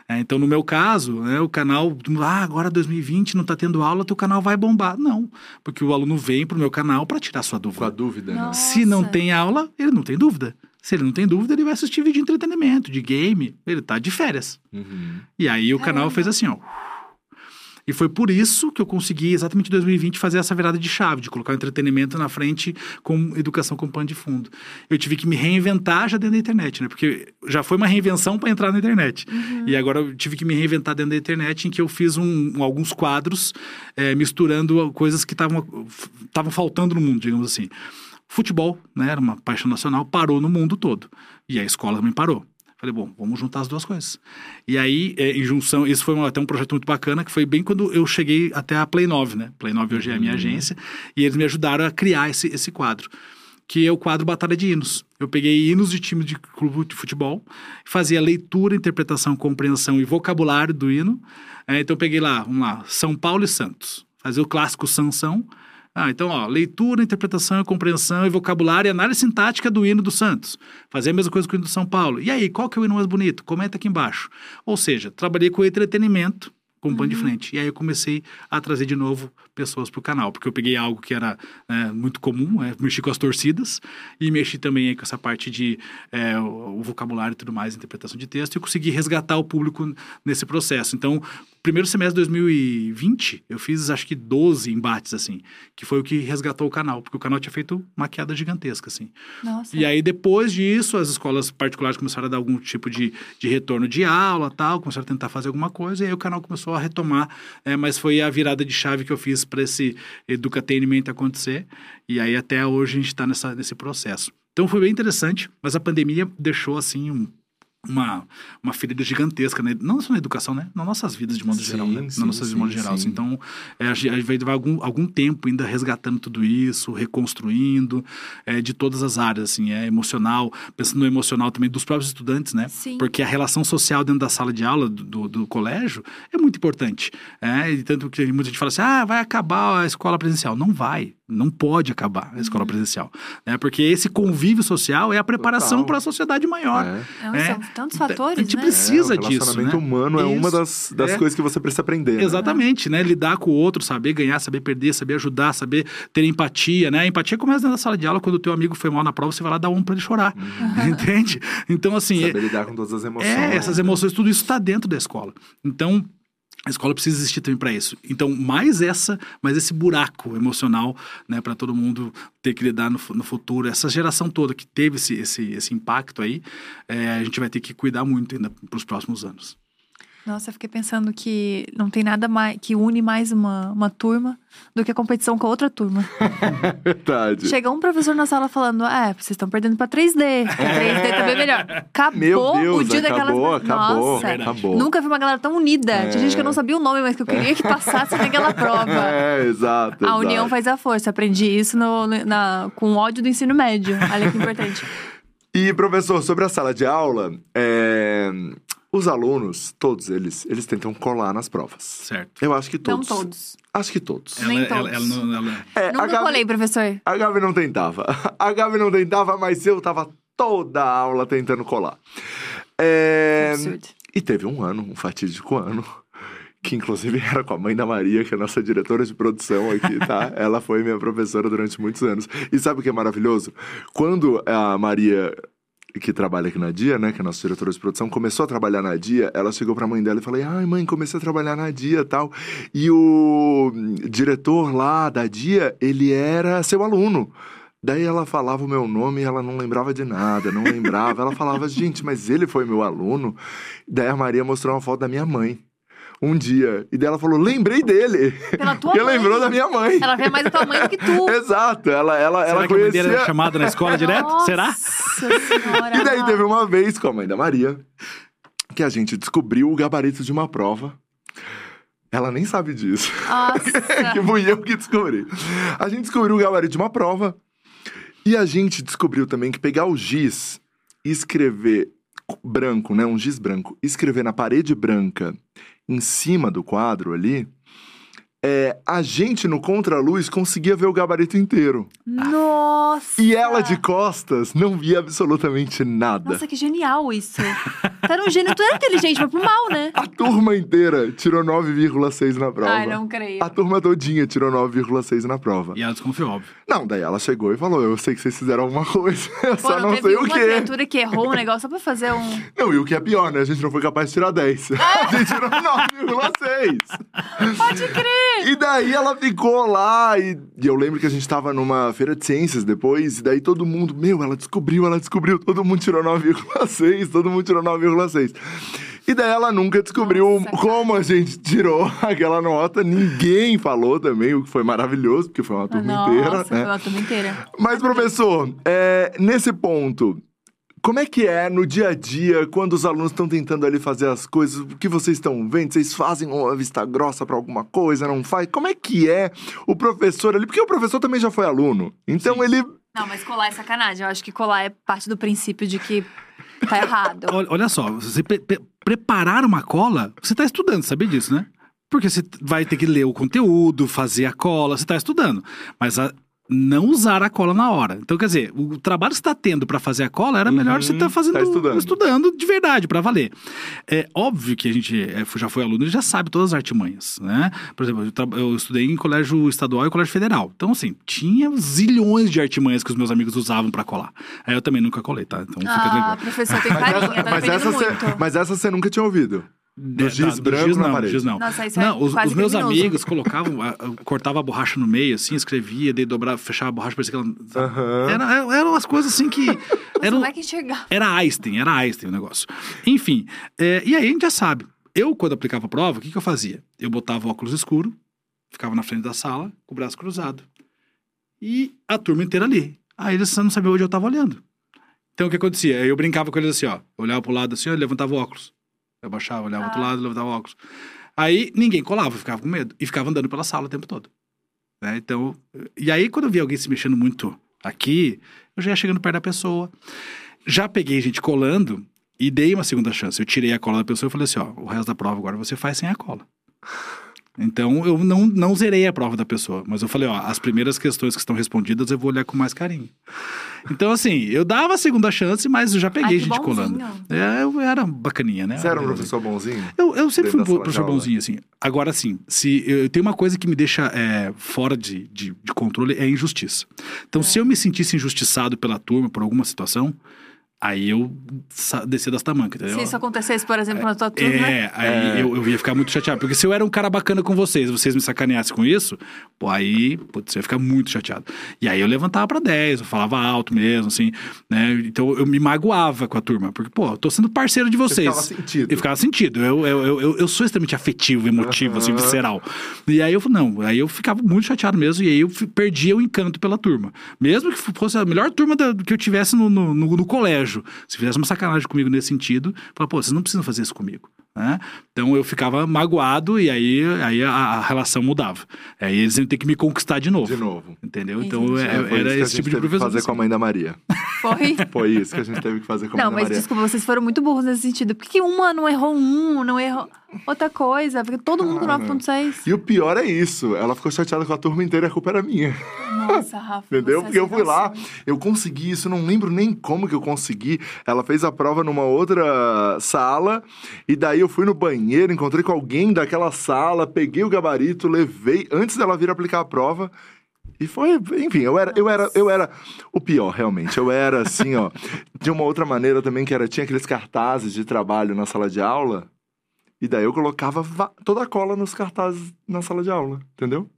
É, então, no meu caso, né, o canal, ah, agora 2020 não está tendo aula, teu canal vai bombar. Não, porque o aluno vem pro meu canal para tirar sua Com dúvida. a dúvida, né? Se não tem aula, ele não tem dúvida. Se ele não tem dúvida, ele vai assistir vídeo de entretenimento, de game, ele tá de férias. Uhum. E aí o canal fez assim, ó. E foi por isso que eu consegui, exatamente em 2020, fazer essa virada de chave, de colocar o entretenimento na frente com educação como pano de fundo. Eu tive que me reinventar já dentro da internet, né? Porque já foi uma reinvenção para entrar na internet. E agora eu tive que me reinventar dentro da internet, em que eu fiz um- alguns quadros eh, misturando coisas que estavam estavam faltando no mundo, digamos assim. Futebol, né? Era uma paixão nacional, parou no mundo todo. E a escola também parou. Falei, bom, vamos juntar as duas coisas. E aí, é, em junção, isso foi um- até um projeto muito bacana, que foi bem quando eu cheguei até a Play 9, né? Play 9 hoje é a minha agência, e eles me ajudaram a criar esse, esse quadro, que é o quadro Batalha de Hinos. Eu peguei hinos de time de clube de futebol, fazia leitura, interpretação, compreensão e vocabulário do hino. É, então eu peguei lá, vamos lá, São Paulo e Santos. Fazia o clássico Sansão. Ah, então, ó, leitura, interpretação, compreensão e vocabulário e análise sintática do hino do Santos. Fazer a mesma coisa com o hino do São Paulo. E aí, qual que é o hino mais bonito? Comenta aqui embaixo. Ou seja, trabalhei com entretenimento com pano de frente. E aí eu comecei a trazer de novo pessoas para o canal, porque eu peguei algo que era né, muito comum, é, mexi com as torcidas e mexi também com essa parte de é, o, o vocabulário e tudo mais, interpretação de texto, e eu consegui resgatar o público nesse processo. Então, primeiro semestre de 2020, eu fiz acho que 12 embates, assim, que foi o que resgatou o canal, porque o canal tinha feito uma queda gigantesca, assim. Nossa. E aí, depois disso, as escolas particulares começaram a dar algum tipo de, de retorno de aula tal, começaram a tentar fazer alguma coisa, e aí o canal começou a retomar, é, mas foi a virada de chave que eu fiz para esse educatainment acontecer, e aí até hoje a gente está nesse processo. Então foi bem interessante, mas a pandemia deixou assim um, uma, uma ferida gigantesca, né? não só na educação, né? Nas nossas vidas de modo Sim, geral, né? sim, Nas nossas vidas de modo sim, geral. sim. Então, é, a gente vai levar algum, algum tempo ainda resgatando tudo isso, reconstruindo, é, de todas as áreas, assim, é emocional, pensando no emocional também dos próprios estudantes, né? Sim. Porque a relação social dentro da sala de aula do, do, do colégio é muito importante. É, e tanto que muita gente fala assim, ah, vai acabar a escola presencial. Não vai, não pode acabar a escola presencial. Né? Porque esse convívio social é a preparação para a sociedade maior. É. Não, É. são tantos fatores, A gente né? precisa é, o disso, relacionamento né? humano é uma Isso. das, das É. coisas que você precisa aprender. né? Exatamente, né? Lidar com o outro, saber ganhar, saber perder, saber ajudar, saber ter empatia, né? A empatia começa dentro da sala de aula, quando o teu amigo foi mal na prova, você vai lá dar um pra ele chorar, *laughs* entende? Então, assim, Saber lidar com todas as emoções. é, essas emoções, tudo isso está dentro da escola. Então, a escola precisa existir também para isso. Então, mais essa, mais esse buraco emocional, né, para todo mundo ter que lidar no, no futuro. Essa geração toda que teve esse, esse, esse impacto aí, é, a gente vai ter que cuidar muito ainda para os próximos anos. Nossa, eu fiquei pensando que não tem nada mais que une mais uma, uma turma do que a competição com a outra turma. *laughs* Verdade. Chega um professor na sala falando: É, vocês estão perdendo pra 3D. que 3D também é melhor. Acabou Meu Deus, o dia acabou, daquelas. acabou, Nossa, acabou. nunca vi uma galera tão unida. É. Tinha gente que eu não sabia o nome, mas que eu queria que passasse naquela prova. *laughs* É, exato. A exato. união faz a força. Aprendi isso no, na, com ódio do ensino médio. Olha que importante. *laughs* E, professor, sobre a sala de aula, é, os alunos, todos eles, eles tentam colar nas provas. Certo. Eu acho que Não todos. todos. Acho que todos. Nem ela, todos. Ela, ela não- ela- É, Nunca Gabi, colei, professor. a Gabi não tentava. *laughs* A Gabi não tentava, mas eu tava toda a aula tentando colar. É, Absurdo. E teve um ano, um fatídico ano, que inclusive era com a mãe da Maria, que é a nossa diretora de produção aqui, tá? *laughs* Ela foi minha professora durante muitos anos. E sabe o que é maravilhoso? Quando a Maria, que trabalha aqui na Dia, né, que é nossa diretora de produção, começou a trabalhar na Dia, ela chegou pra mãe dela e falou: Ai, mãe, comecei a trabalhar na Dia tal. E o diretor lá da Dia, ele era seu aluno. Daí ela falava o meu nome e ela não lembrava de nada, não lembrava. Ela falava, gente, mas ele foi meu aluno. Daí a Maria mostrou uma foto da minha mãe. Um dia. E daí ela falou, lembrei dele. Pela tua *laughs* Porque mãe. lembrou da minha mãe. Ela vê mais a tua mãe do que tu. *laughs* Exato. Ela, ela, Será ela que a mãe dele conhecia... era chamada na escola *laughs* direto? Nossa Será? Senhora. E daí teve uma vez com a mãe da Maria que a gente descobriu o gabarito de uma prova. Ela nem sabe disso. Nossa. que fui eu que descobri. A gente descobriu o gabarito de uma prova. E a gente descobriu também que pegar o giz e escrever branco, né? Um giz branco. Escrever na parede branca em cima do quadro ali. É, a gente no contraluz conseguia ver o gabarito inteiro. Nossa. E ela de costas não via absolutamente nada. Nossa, que genial isso. *laughs* Tu era um gênio, tu era inteligente, mas pro mal, né? A turma inteira tirou 9,6 na prova. Ai, não creio. A turma todinha tirou 9,6 na prova. E ela desconfiou, óbvio. Não, daí ela chegou e falou: Eu sei que vocês fizeram alguma coisa, eu Pô, só não teve sei o uma quê. criatura que errou um negócio só pra fazer um... Não, e o que é pior, né? A gente não foi capaz de tirar 10. *laughs* A gente tirou 9,6. Pode crer! E daí ela ficou lá, e, e eu lembro que a gente tava numa feira de ciências depois, e daí todo mundo, meu, ela descobriu, ela descobriu, todo mundo tirou 9,6, todo mundo tirou 9,6. E daí ela nunca descobriu Nossa, cara. como a gente tirou *laughs* aquela nota, ninguém falou também, o que foi maravilhoso, porque foi uma turma Nossa, inteira, foi né? uma turma inteira. Mas, professor, é, nesse ponto, Como é que é no dia a dia, quando os alunos estão tentando ali fazer as coisas? O que vocês estão vendo? Vocês fazem uma vista grossa pra alguma coisa? Não faz? Como é que é o professor ali? Porque o professor também já foi aluno. Então Sim. ele. Não, mas colar é sacanagem. Eu acho que colar é parte do princípio de que tá errado. Olha, olha só, você pre- pre- preparar uma cola, você está estudando, sabia disso, né? Porque você vai ter que ler o conteúdo, fazer a cola, você está estudando. Mas a- não usar a cola na hora. Então, quer dizer, o trabalho que você está tendo para fazer a cola era melhor você estar fazendo tá estudando. de verdade, para valer. É óbvio que a gente é, já foi aluno e já sabe todas as artimanhas, né? Por exemplo, eu, eu estudei em colégio estadual e colégio federal. Então, assim, tinha zilhões de artimanhas que os meus amigos usavam para colar. Aí eu também nunca colei, tá? Então, fica Ah, tranquilo. professor tem carinha, tá mas, essa muito. você, mas essa você nunca tinha ouvido. Do É, giz branco giz na não, parede. giz não. Nossa, isso é não, os, os meus amigos colocavam, a- a- cortava a borracha no meio, assim, escrevia, daí dobrava, fechava a borracha, parecia que ela. Era, era- eram umas coisas assim que. Era, Como é que enxergar? era Einstein, era Einstein o negócio. Enfim, é, e aí a gente já sabe. Eu, quando aplicava a prova, o que, que eu fazia? Eu botava o óculos escuro, ficava na frente da sala, com o braço cruzado. E a turma inteira ali. Aí eles não sabiam onde eu tava olhando. Então o que acontecia? Eu brincava com eles assim, ó. Eu olhava pro lado assim, eu levantava o óculos. Eu baixava, olhava pro outro Ah. lado, levantava o óculos. Aí ninguém colava, eu ficava com medo. E ficava andando pela sala o tempo todo. Né? Então, e aí quando eu via alguém se mexendo muito aqui, eu já ia chegando perto da pessoa. Já peguei gente colando e dei uma segunda chance. Eu tirei a cola da pessoa e falei assim, ó, o resto da prova agora você faz sem a cola. Então eu não, não zerei a prova da pessoa, mas eu falei, ó, as primeiras questões que estão respondidas eu vou olhar com mais carinho. Então, assim, eu dava a segunda chance, mas eu já peguei Ai, gente colando. bonzinho. É, eu era bacaninha, né? Você era um professor bonzinho? Eu, eu sempre fui um professor bonzinho, assim. Agora, assim, se eu tenho uma coisa que me deixa é, fora de, de, de controle é a injustiça. Então, se eu me sentisse injustiçado pela turma por alguma situação, aí eu descia das tamancas, entendeu? Se isso acontecesse, por exemplo, na tua turma. É, aí Eu, eu ia ficar muito chateado. Porque se eu era um cara bacana com vocês, vocês me sacaneassem com isso, pô, aí, putz, eu ia ficar muito chateado. E aí eu levantava pra 10, eu falava alto mesmo, assim, né? Então eu me magoava com a turma. Porque, pô, eu tô sendo parceiro de vocês. ficava sentido. Eu ficava sentido. Eu, eu, eu, eu, eu sou extremamente afetivo, emotivo, assim, Aham. visceral. E aí eu não, aí eu ficava muito chateado mesmo, e aí eu perdia o encanto pela turma. Mesmo que fosse a melhor turma da- que eu tivesse no, no, no- no colégio. Se fizesse uma sacanagem comigo nesse sentido, eu falava, pô, vocês não precisam fazer isso comigo. Né? Então eu ficava magoado e aí, aí a, a relação mudava. Aí eles iam ter que me conquistar de novo. De novo. Entendeu? Então É, foi era isso que a esse gente tipo de teve que professor. fazer com a mãe da Maria. *laughs* Foi. Foi isso que a gente teve que fazer com a Não, mãe da mas Maria. desculpa, vocês foram muito burros nesse sentido. Por que uma não errou um, não errou outra coisa? Porque todo mundo com Cara. 9.6. E o pior é isso. Ela ficou chateada com a turma inteira e a culpa era minha. Nossa, Rafa. *laughs* Entendeu? Porque eu é fui lá, eu consegui isso, não lembro nem como que eu consegui. Ela fez a prova numa outra sala, e daí eu fui no banheiro, encontrei com alguém daquela sala, peguei o gabarito, levei antes dela vir aplicar a prova. E foi, enfim, eu era, eu era, eu era o pior, realmente. Eu era assim, ó, de uma outra maneira também, que era, tinha aqueles cartazes de trabalho na sala de aula, e daí eu colocava va- toda a cola nos cartazes na sala de aula, entendeu?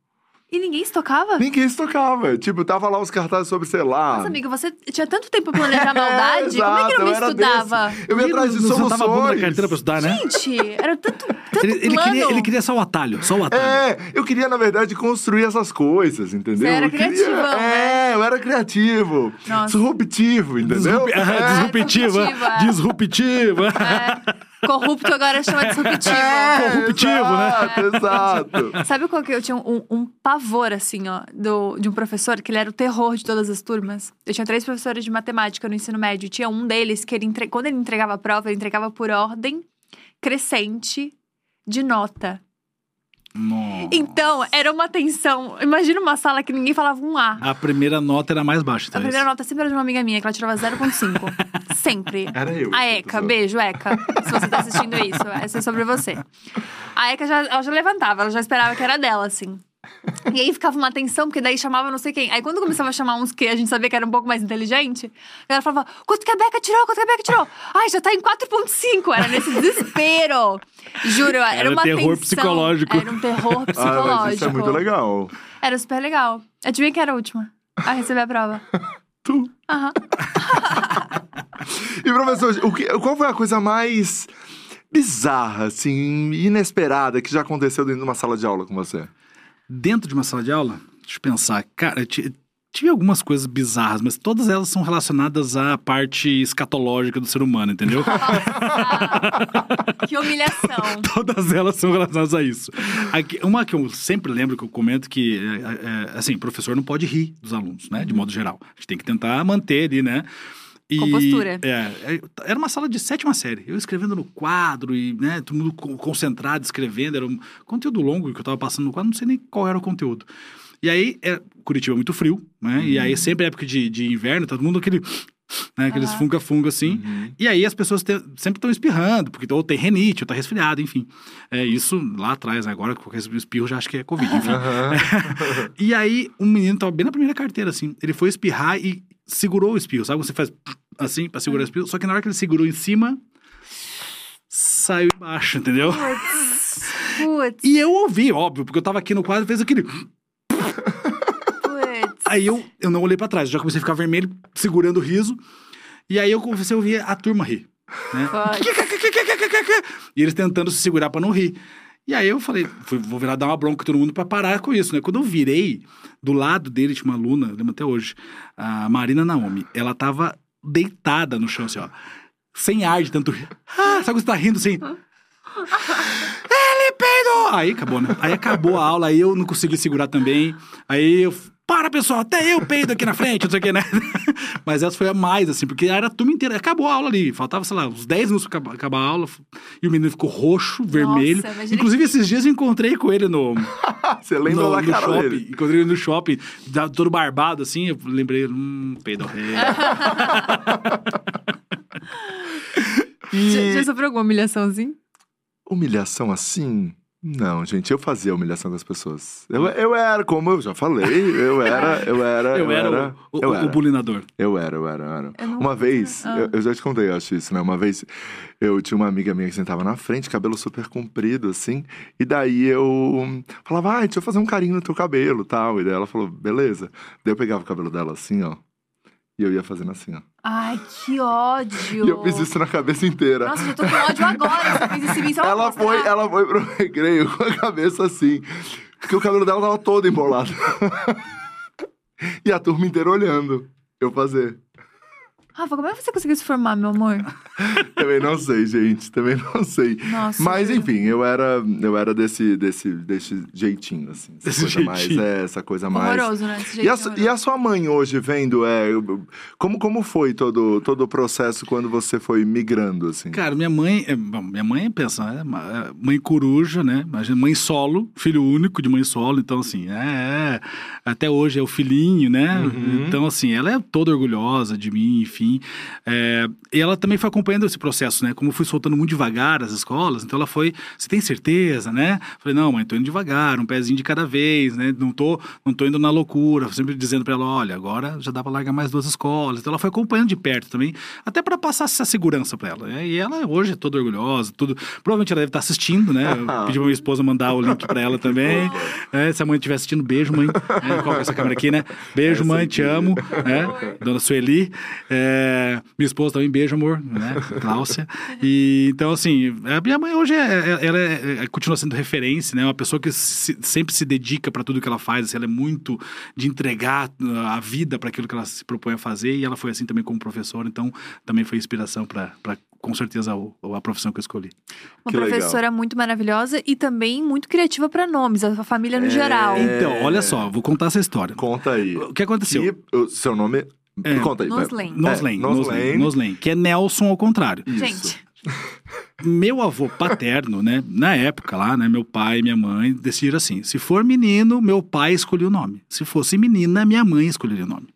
E ninguém se tocava? Ninguém se tocava. Tipo, tava lá os cartazes sobre, sei lá. Nossa, amiga, você tinha tanto tempo pra planejar *laughs* maldade. Como é que exato, não eu era estudava? desse. Eu ia atrás de Não sentava a bunda na soluções. carteira pra estudar, né? Gente, era tanto, tanto Ele, ele plano. queria, ele queria só o atalho, só o atalho. É, eu queria, na verdade, construir essas coisas, entendeu? Você era criativão, né? É, eu era criativo. Nossa. Disruptivo, entendeu? Disrup... É. *laughs* Disruptiva. disruptiva. Disruptiva. É, corrupto agora chama disruptivo. É, Corruptivo, né? exato, Exato. *laughs* Sabe qual que eu tinha um, um pavor, assim, ó, do, de um professor, que ele era o terror de todas as turmas? Eu tinha três professores de matemática no ensino médio. e Tinha um deles que ele entre... quando ele entregava a prova, ele entregava por ordem crescente de nota. Nossa. Então, era uma tensão. Imagina uma sala que ninguém falava um A. A primeira nota era mais baixa. A Então primeira nota sempre era de uma amiga minha, que ela tirava 0,5. *laughs* sempre. Era eu. A Eka, beijo, Eka. Se você tá assistindo isso, essa é sobre você. A Eka já, ela já levantava, ela já esperava que era dela, assim. *laughs* E aí ficava uma tensão, porque daí chamava não sei quem. Aí quando começava a chamar uns que a gente sabia que era um pouco mais inteligente, a galera falava: quanto que a Beca tirou? Quanto que a Beca tirou? *laughs* Ai, já tá em 4,5. Era nesse desespero. Juro, era, Era uma terror tensão. psicológico. Era um terror *laughs* Ah, psicológico. mas isso é muito legal. Era super legal. Adivinha quem era a última a receber a prova? Tu. Aham. E, professor, o que, qual foi a coisa mais bizarra, assim, inesperada que já aconteceu dentro de uma sala de aula com você? Dentro de uma sala de aula, deixa eu pensar. Cara, tive algumas coisas bizarras, mas todas elas são relacionadas à parte escatológica do ser humano, entendeu? Que humilhação. *laughs* Todas elas são relacionadas a isso. Aqui- uma que eu sempre lembro que eu comento que, é, é, assim, professor não pode rir dos alunos, né? De modo geral. A gente tem que tentar manter ali, né? E, Compostura. É, é, era uma sala de sétima série. Eu escrevendo no quadro e, né, todo mundo co- concentrado escrevendo. Era um conteúdo longo que eu tava passando no quadro, não sei nem qual era o conteúdo. E aí, é, Curitiba é muito frio, né? E aí, sempre época de, de inverno, todo mundo aquele... Né, aqueles funga-funga assim. Uhum. E aí as pessoas te- sempre estão espirrando, porque ou tem renite, ou tá resfriado, enfim. É isso lá atrás, né? agora qualquer espirro já acho que é Covid, enfim. *laughs* E aí um menino tava bem na primeira carteira, assim. Ele foi espirrar e segurou o espirro. Sabe quando você faz assim pra segurar o espirro? Só que na hora que ele segurou em cima, saiu embaixo, entendeu? E eu ouvi, óbvio, porque eu tava aqui no quadro e fez aquele. Aí eu, eu não olhei pra trás, eu já comecei a ficar vermelho, segurando o riso. E aí eu comecei a ouvir a turma rir. Né? E eles tentando se segurar pra não rir. E aí eu falei, fui- vou virar dar uma bronca em todo mundo pra parar com isso, né? Quando eu virei, do lado dele tinha uma aluna, lembro até hoje, a Marina Naomi. Ela tava deitada no chão, assim, ó. Sem ar de tanto rir. Ah, sabe quando você tá rindo assim? Ele peidou! Aí acabou, né? Aí acabou a aula, aí eu não consegui segurar também. Aí eu. Para, pessoal, até eu peido aqui na frente, não sei o que, né? *laughs* Mas essa foi a mais, assim, porque era a turma inteira. Acabou a aula ali. Faltava, sei lá, uns 10 minutos pra acabar- a aula. E o menino ficou roxo, vermelho. imagina Inclusive, esses dias eu encontrei com ele no, *laughs* Você lembra no, da no cara shopping. dele? Encontrei ele no shopping, todo barbado, assim. Eu lembrei, hum, peido rei. *laughs* Já, já sofreu alguma humilhaçãozinha? Humilhação assim? Não, gente, eu fazia humilhação com as pessoas. Eu, eu era, como eu já falei, eu era, eu era, Eu era o, o, eu o era. bulinador. Eu era, eu era, eu era. Eu Uma vez, Ah. eu, eu já te contei, eu acho isso, né? Uma vez eu tinha uma amiga minha que sentava na frente, cabelo super comprido, assim, e daí eu falava, ai, deixa eu fazer um carinho no teu cabelo tal. E daí ela falou, beleza. Daí eu pegava o cabelo dela assim, ó, e eu ia fazendo assim, ó. Ai, que ódio. *laughs* E eu fiz isso na cabeça inteira. Nossa, eu tô com ódio agora. Você fez isso em ela mostrar. foi, ela foi pro *laughs* recreio com a cabeça assim. Porque o cabelo dela tava todo embolado. *laughs* e a turma inteira olhando eu fazer. Rafa, como é que você conseguiu se formar, meu amor? *laughs* Também não sei, gente. Também não sei. Nossa. Mas enfim, eu era, eu era desse, desse, desse jeitinho, assim. Essa Desse coisa mais. jeitinho. É, essa coisa mais. Horroroso, né? Esse E a, horroroso. e a sua mãe hoje vendo, é, como, como foi todo, todo o processo quando você foi migrando, assim? Cara, minha mãe, é, bom, minha mãe pensa, é, é, mãe coruja, né? Imagina, mãe solo, filho único de mãe solo, então assim, é, é, até hoje é o filhinho, né? Uhum. Então assim, ela é toda orgulhosa de mim, enfim. É, e ela também foi acompanhando esse processo, né? Como eu fui soltando muito devagar as escolas, então ela foi, você tem certeza, né? Falei, não, mãe, tô indo devagar, um pezinho de cada vez, né? Não tô, não tô indo na loucura, sempre dizendo pra ela, olha, agora já dá pra largar mais duas escolas. Então ela foi acompanhando de perto também, até pra passar essa segurança pra ela. né? E ela hoje é toda orgulhosa, tudo. Provavelmente ela deve estar assistindo, né? Eu pedi pra minha esposa mandar o link pra ela também. *laughs* É, se a mãe estiver assistindo, beijo, mãe. É, coloca essa câmera aqui, né? Beijo, mãe, te amo. né? Dona Sueli. É, minha esposa também, beijo, amor, né? Cláudia. E então, assim, a minha mãe hoje é, é- ela é- é- continua sendo referência, né? Uma pessoa que se- sempre se dedica para tudo que ela faz. assim, ela é muito de entregar a vida para aquilo que ela se propõe a fazer. E ela foi assim também como professora, então também foi inspiração para com certeza o- a profissão que eu escolhi. Uma Que legal. professora muito maravilhosa e também muito criativa pra nomes, a família no É. geral. Então, olha só, vou contar essa história. Conta aí. O que aconteceu? Que seu nome. É. Conta aí. Noslen. Noslen, É, Noslen, Noslen. Que é Nelson ao contrário. Isso. Gente, Meu avô paterno, né, na época lá, né, meu pai e minha mãe decidiram assim, se for menino, meu pai escolhia o nome. Se fosse menina, minha mãe escolheria o nome.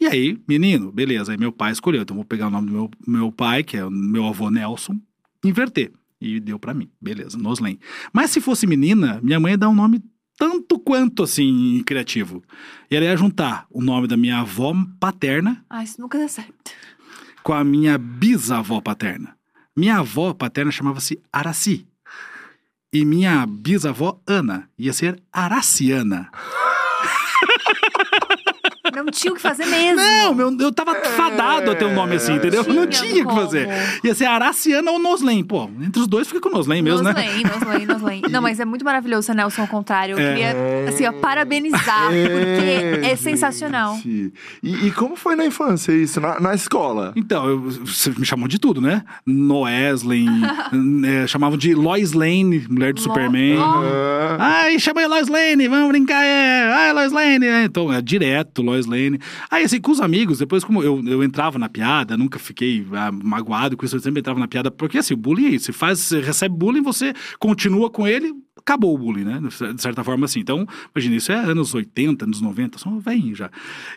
E aí, menino, beleza, aí meu pai escolheu, então vou pegar o nome do meu, meu pai, que é o meu avô Nelson, inverter. E deu pra mim, beleza, Noslen. Mas se fosse menina, minha mãe ia dar um nome tanto quanto assim criativo. E ela ia juntar o nome da minha avó paterna ah, isso nunca dá certo. com a minha bisavó paterna. Minha avó paterna chamava-se Araci. E minha bisavó Ana ia ser Araciana. Não tinha o que fazer *laughs* mesmo. Não, meu, eu tava fadado a ter um nome assim, entendeu? Tinha não tinha o que fazer. Ia ser Araciana ou Noslen. Pô, entre os dois fica com Noslen mesmo, né? Noslen, Noslen, Noslen. *laughs* Não, mas é muito maravilhoso ser Nelson ao contrário. Eu É. queria, assim, ó, parabenizar, porque é sensacional. gente. E, e como foi na infância isso? Na, na escola? Então, eu- você me chamou de tudo, né? Noesley, *laughs* é, chamavam de Lois Lane, mulher do Lo- Superman. Ah, Ai, chama aí Lois Lane, vamos brincar, é. Ai, Lois Lane, é. Então, é direto, Lois Lane. Aí, assim, com os amigos, depois, como eu, eu entrava na piada, nunca fiquei ah, magoado com isso, eu sempre entrava na piada, porque assim, o bullying é isso. Você faz, você recebe bullying, você continua com ele, acabou o bullying, né? De certa forma, assim. Então, imagina, isso é anos 80, anos 90, são velhinho já.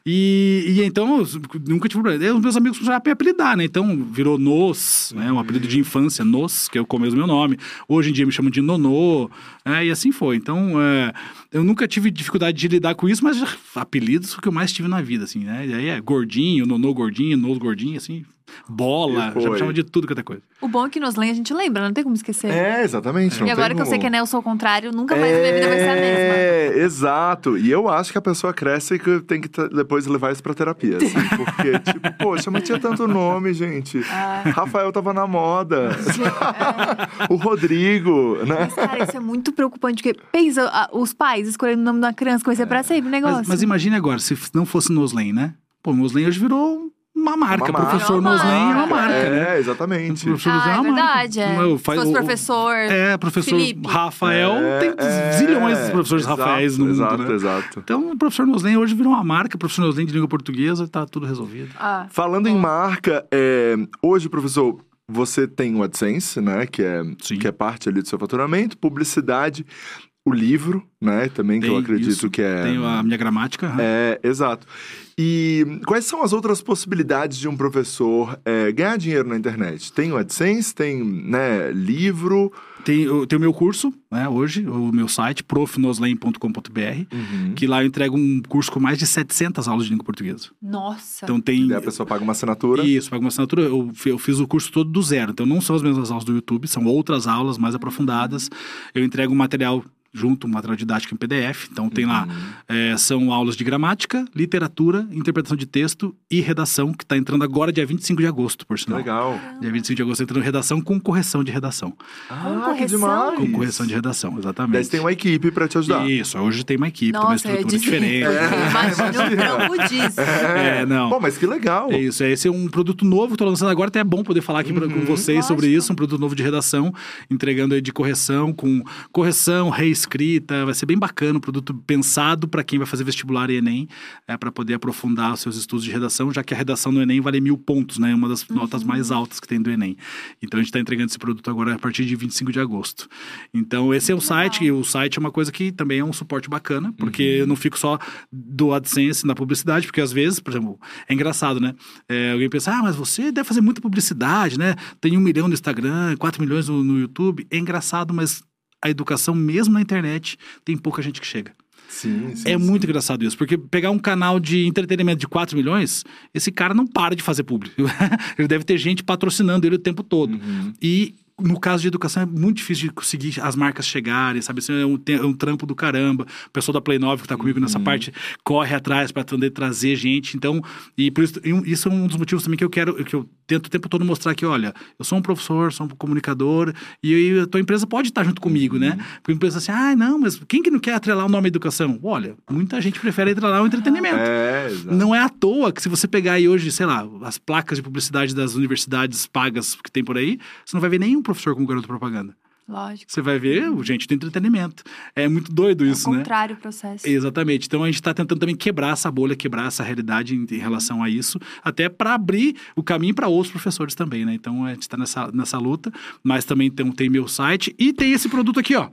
E, e então, nunca tive problema. Os meus amigos já me apelidar, né? Então, virou Nos, né? Um apelido de infância, Nos, que é o começo do meu nome. Hoje em dia me chamam de Nonô, né? E assim foi. Então, é, eu nunca tive dificuldade de lidar com isso, mas apelidos o que eu mais tive na vida, assim, né? E aí é gordinho, Nonô gordinho, Nos gordinho, assim, bola, já me chamam de tudo que é coisa. O bom é que Noslen a gente lembra, não tem como esquecer. é, exatamente. não e agora tem que eu sei que é Nelson ao contrário, nunca mais na minha vida vai ser a mesma. É, exato. E eu acho que a pessoa cresce e que tem que depois levar isso pra terapia, assim. *laughs* Porque, tipo, poxa, mas tinha tanto nome, gente. Ah. Rafael tava na moda. *laughs* o Rodrigo, né? Mas, cara, isso é muito preocupante, porque pensa, os pais escolhendo o nome da criança, que vai ser pra sempre o negócio. Mas, mas imagine agora, se não fosse Noslen, né? Pô, Noslen hoje virou uma marca. Uma marca. Professor Noslen é uma marca. marca, né? É, exatamente. O professor Noslen ah, é uma marca. verdade, é. Eu Se faz- o- professor. É, professor Felipe. Rafael tem É, zilhões de professores exato, Rafaéis no mundo, Exato, né? exato. Então, o professor Noslen hoje virou uma marca, professor Noslen de língua portuguesa, tá tudo resolvido. Ah, Falando em marca, é, hoje, professor, você tem o AdSense, né? Que é, Sim. que é parte ali do seu faturamento, publicidade, o livro, né? Também, que eu Tem acredito isso, que é. Tenho a minha gramática. aham. É, exato. E quais são as outras possibilidades de um professor é, ganhar dinheiro na internet? Tem o AdSense, tem né, livro. Tem, eu tenho o meu curso, né, hoje, o meu site, profnoslen.com.br, Uhum. que lá eu entrego um curso com mais de 700 aulas de língua portuguesa. nossa. Então tem... E a pessoa paga uma assinatura. Isso, paga uma assinatura. Eu, eu fiz o curso todo do zero. Então, não são as mesmas aulas do YouTube, são outras aulas mais aprofundadas. Eu entrego um material junto, um material didático em PDF. Então, tem lá, é, são aulas de gramática, literatura, interpretação de texto e redação, que está entrando agora dia 25 de agosto, por sinal. Legal. Dia 25 de agosto entrando redação com correção de redação. Ah, que correção? demais. Com correção de redação, Daí exatamente. você tem uma equipe pra te ajudar. Isso, hoje tem uma equipe, tem uma Nossa, eu ia estrutura diferente. Imagina o disso. É, não. Pô, mas que legal. É isso, é, esse é um produto novo que tô lançando agora, até é bom poder falar aqui pra- com vocês sobre lógico. isso, um produto novo de redação, entregando aí de correção, com correção, reescrita, vai ser bem bacana, um produto pensado para quem vai fazer vestibular e Enem, é, para poder aprofundar os seus estudos de redação, já que a redação no Enem vale mil pontos, né, uma das notas mais altas que tem do Enem. Então a gente está entregando esse produto agora a partir de 25 de agosto. Então esse é o site, e o site é uma coisa que também é um suporte bacana, porque eu não fico só do AdSense na publicidade, porque às vezes, por exemplo, é engraçado, né? É, alguém pensa, ah, mas você deve fazer muita publicidade, né? Tem um milhão no Instagram, quatro milhões no, no YouTube. É engraçado, mas a educação, mesmo na internet, tem pouca gente que chega. Sim, sim. é sim. muito engraçado isso, porque pegar um canal de entretenimento de 4 milhões, esse cara não para de fazer público. *laughs* ele deve ter gente patrocinando ele o tempo todo. Uhum. E no caso de educação é muito difícil de conseguir as marcas chegarem, sabe? Assim, é, um, é um trampo do caramba. O pessoal da Play 9 que tá comigo Uhum. nessa parte corre atrás para poder trazer gente. Então, e por isso, isso é um dos motivos também que eu quero, que eu tento o tempo todo mostrar que, olha, eu sou um professor, sou um comunicador e a tua empresa pode estar junto comigo, né? Porque a empresa assim, ah, não, mas quem que não quer atrelar o nome à educação? Olha, muita gente prefere atrelar o entretenimento. É. Não é à toa que se você pegar aí hoje, sei lá, as placas de publicidade das universidades pagas que tem por aí, você não vai ver nenhum professor como garoto propaganda. Lógico. Você vai ver o gente do entretenimento. É muito doido É o isso, né? contrário o processo. Exatamente. Então a gente está tentando também quebrar essa bolha, quebrar essa realidade em, em relação a isso, até para abrir o caminho para outros professores também, né? Então a gente está nessa, nessa luta, mas também tem, tem meu site e tem esse produto aqui, ó.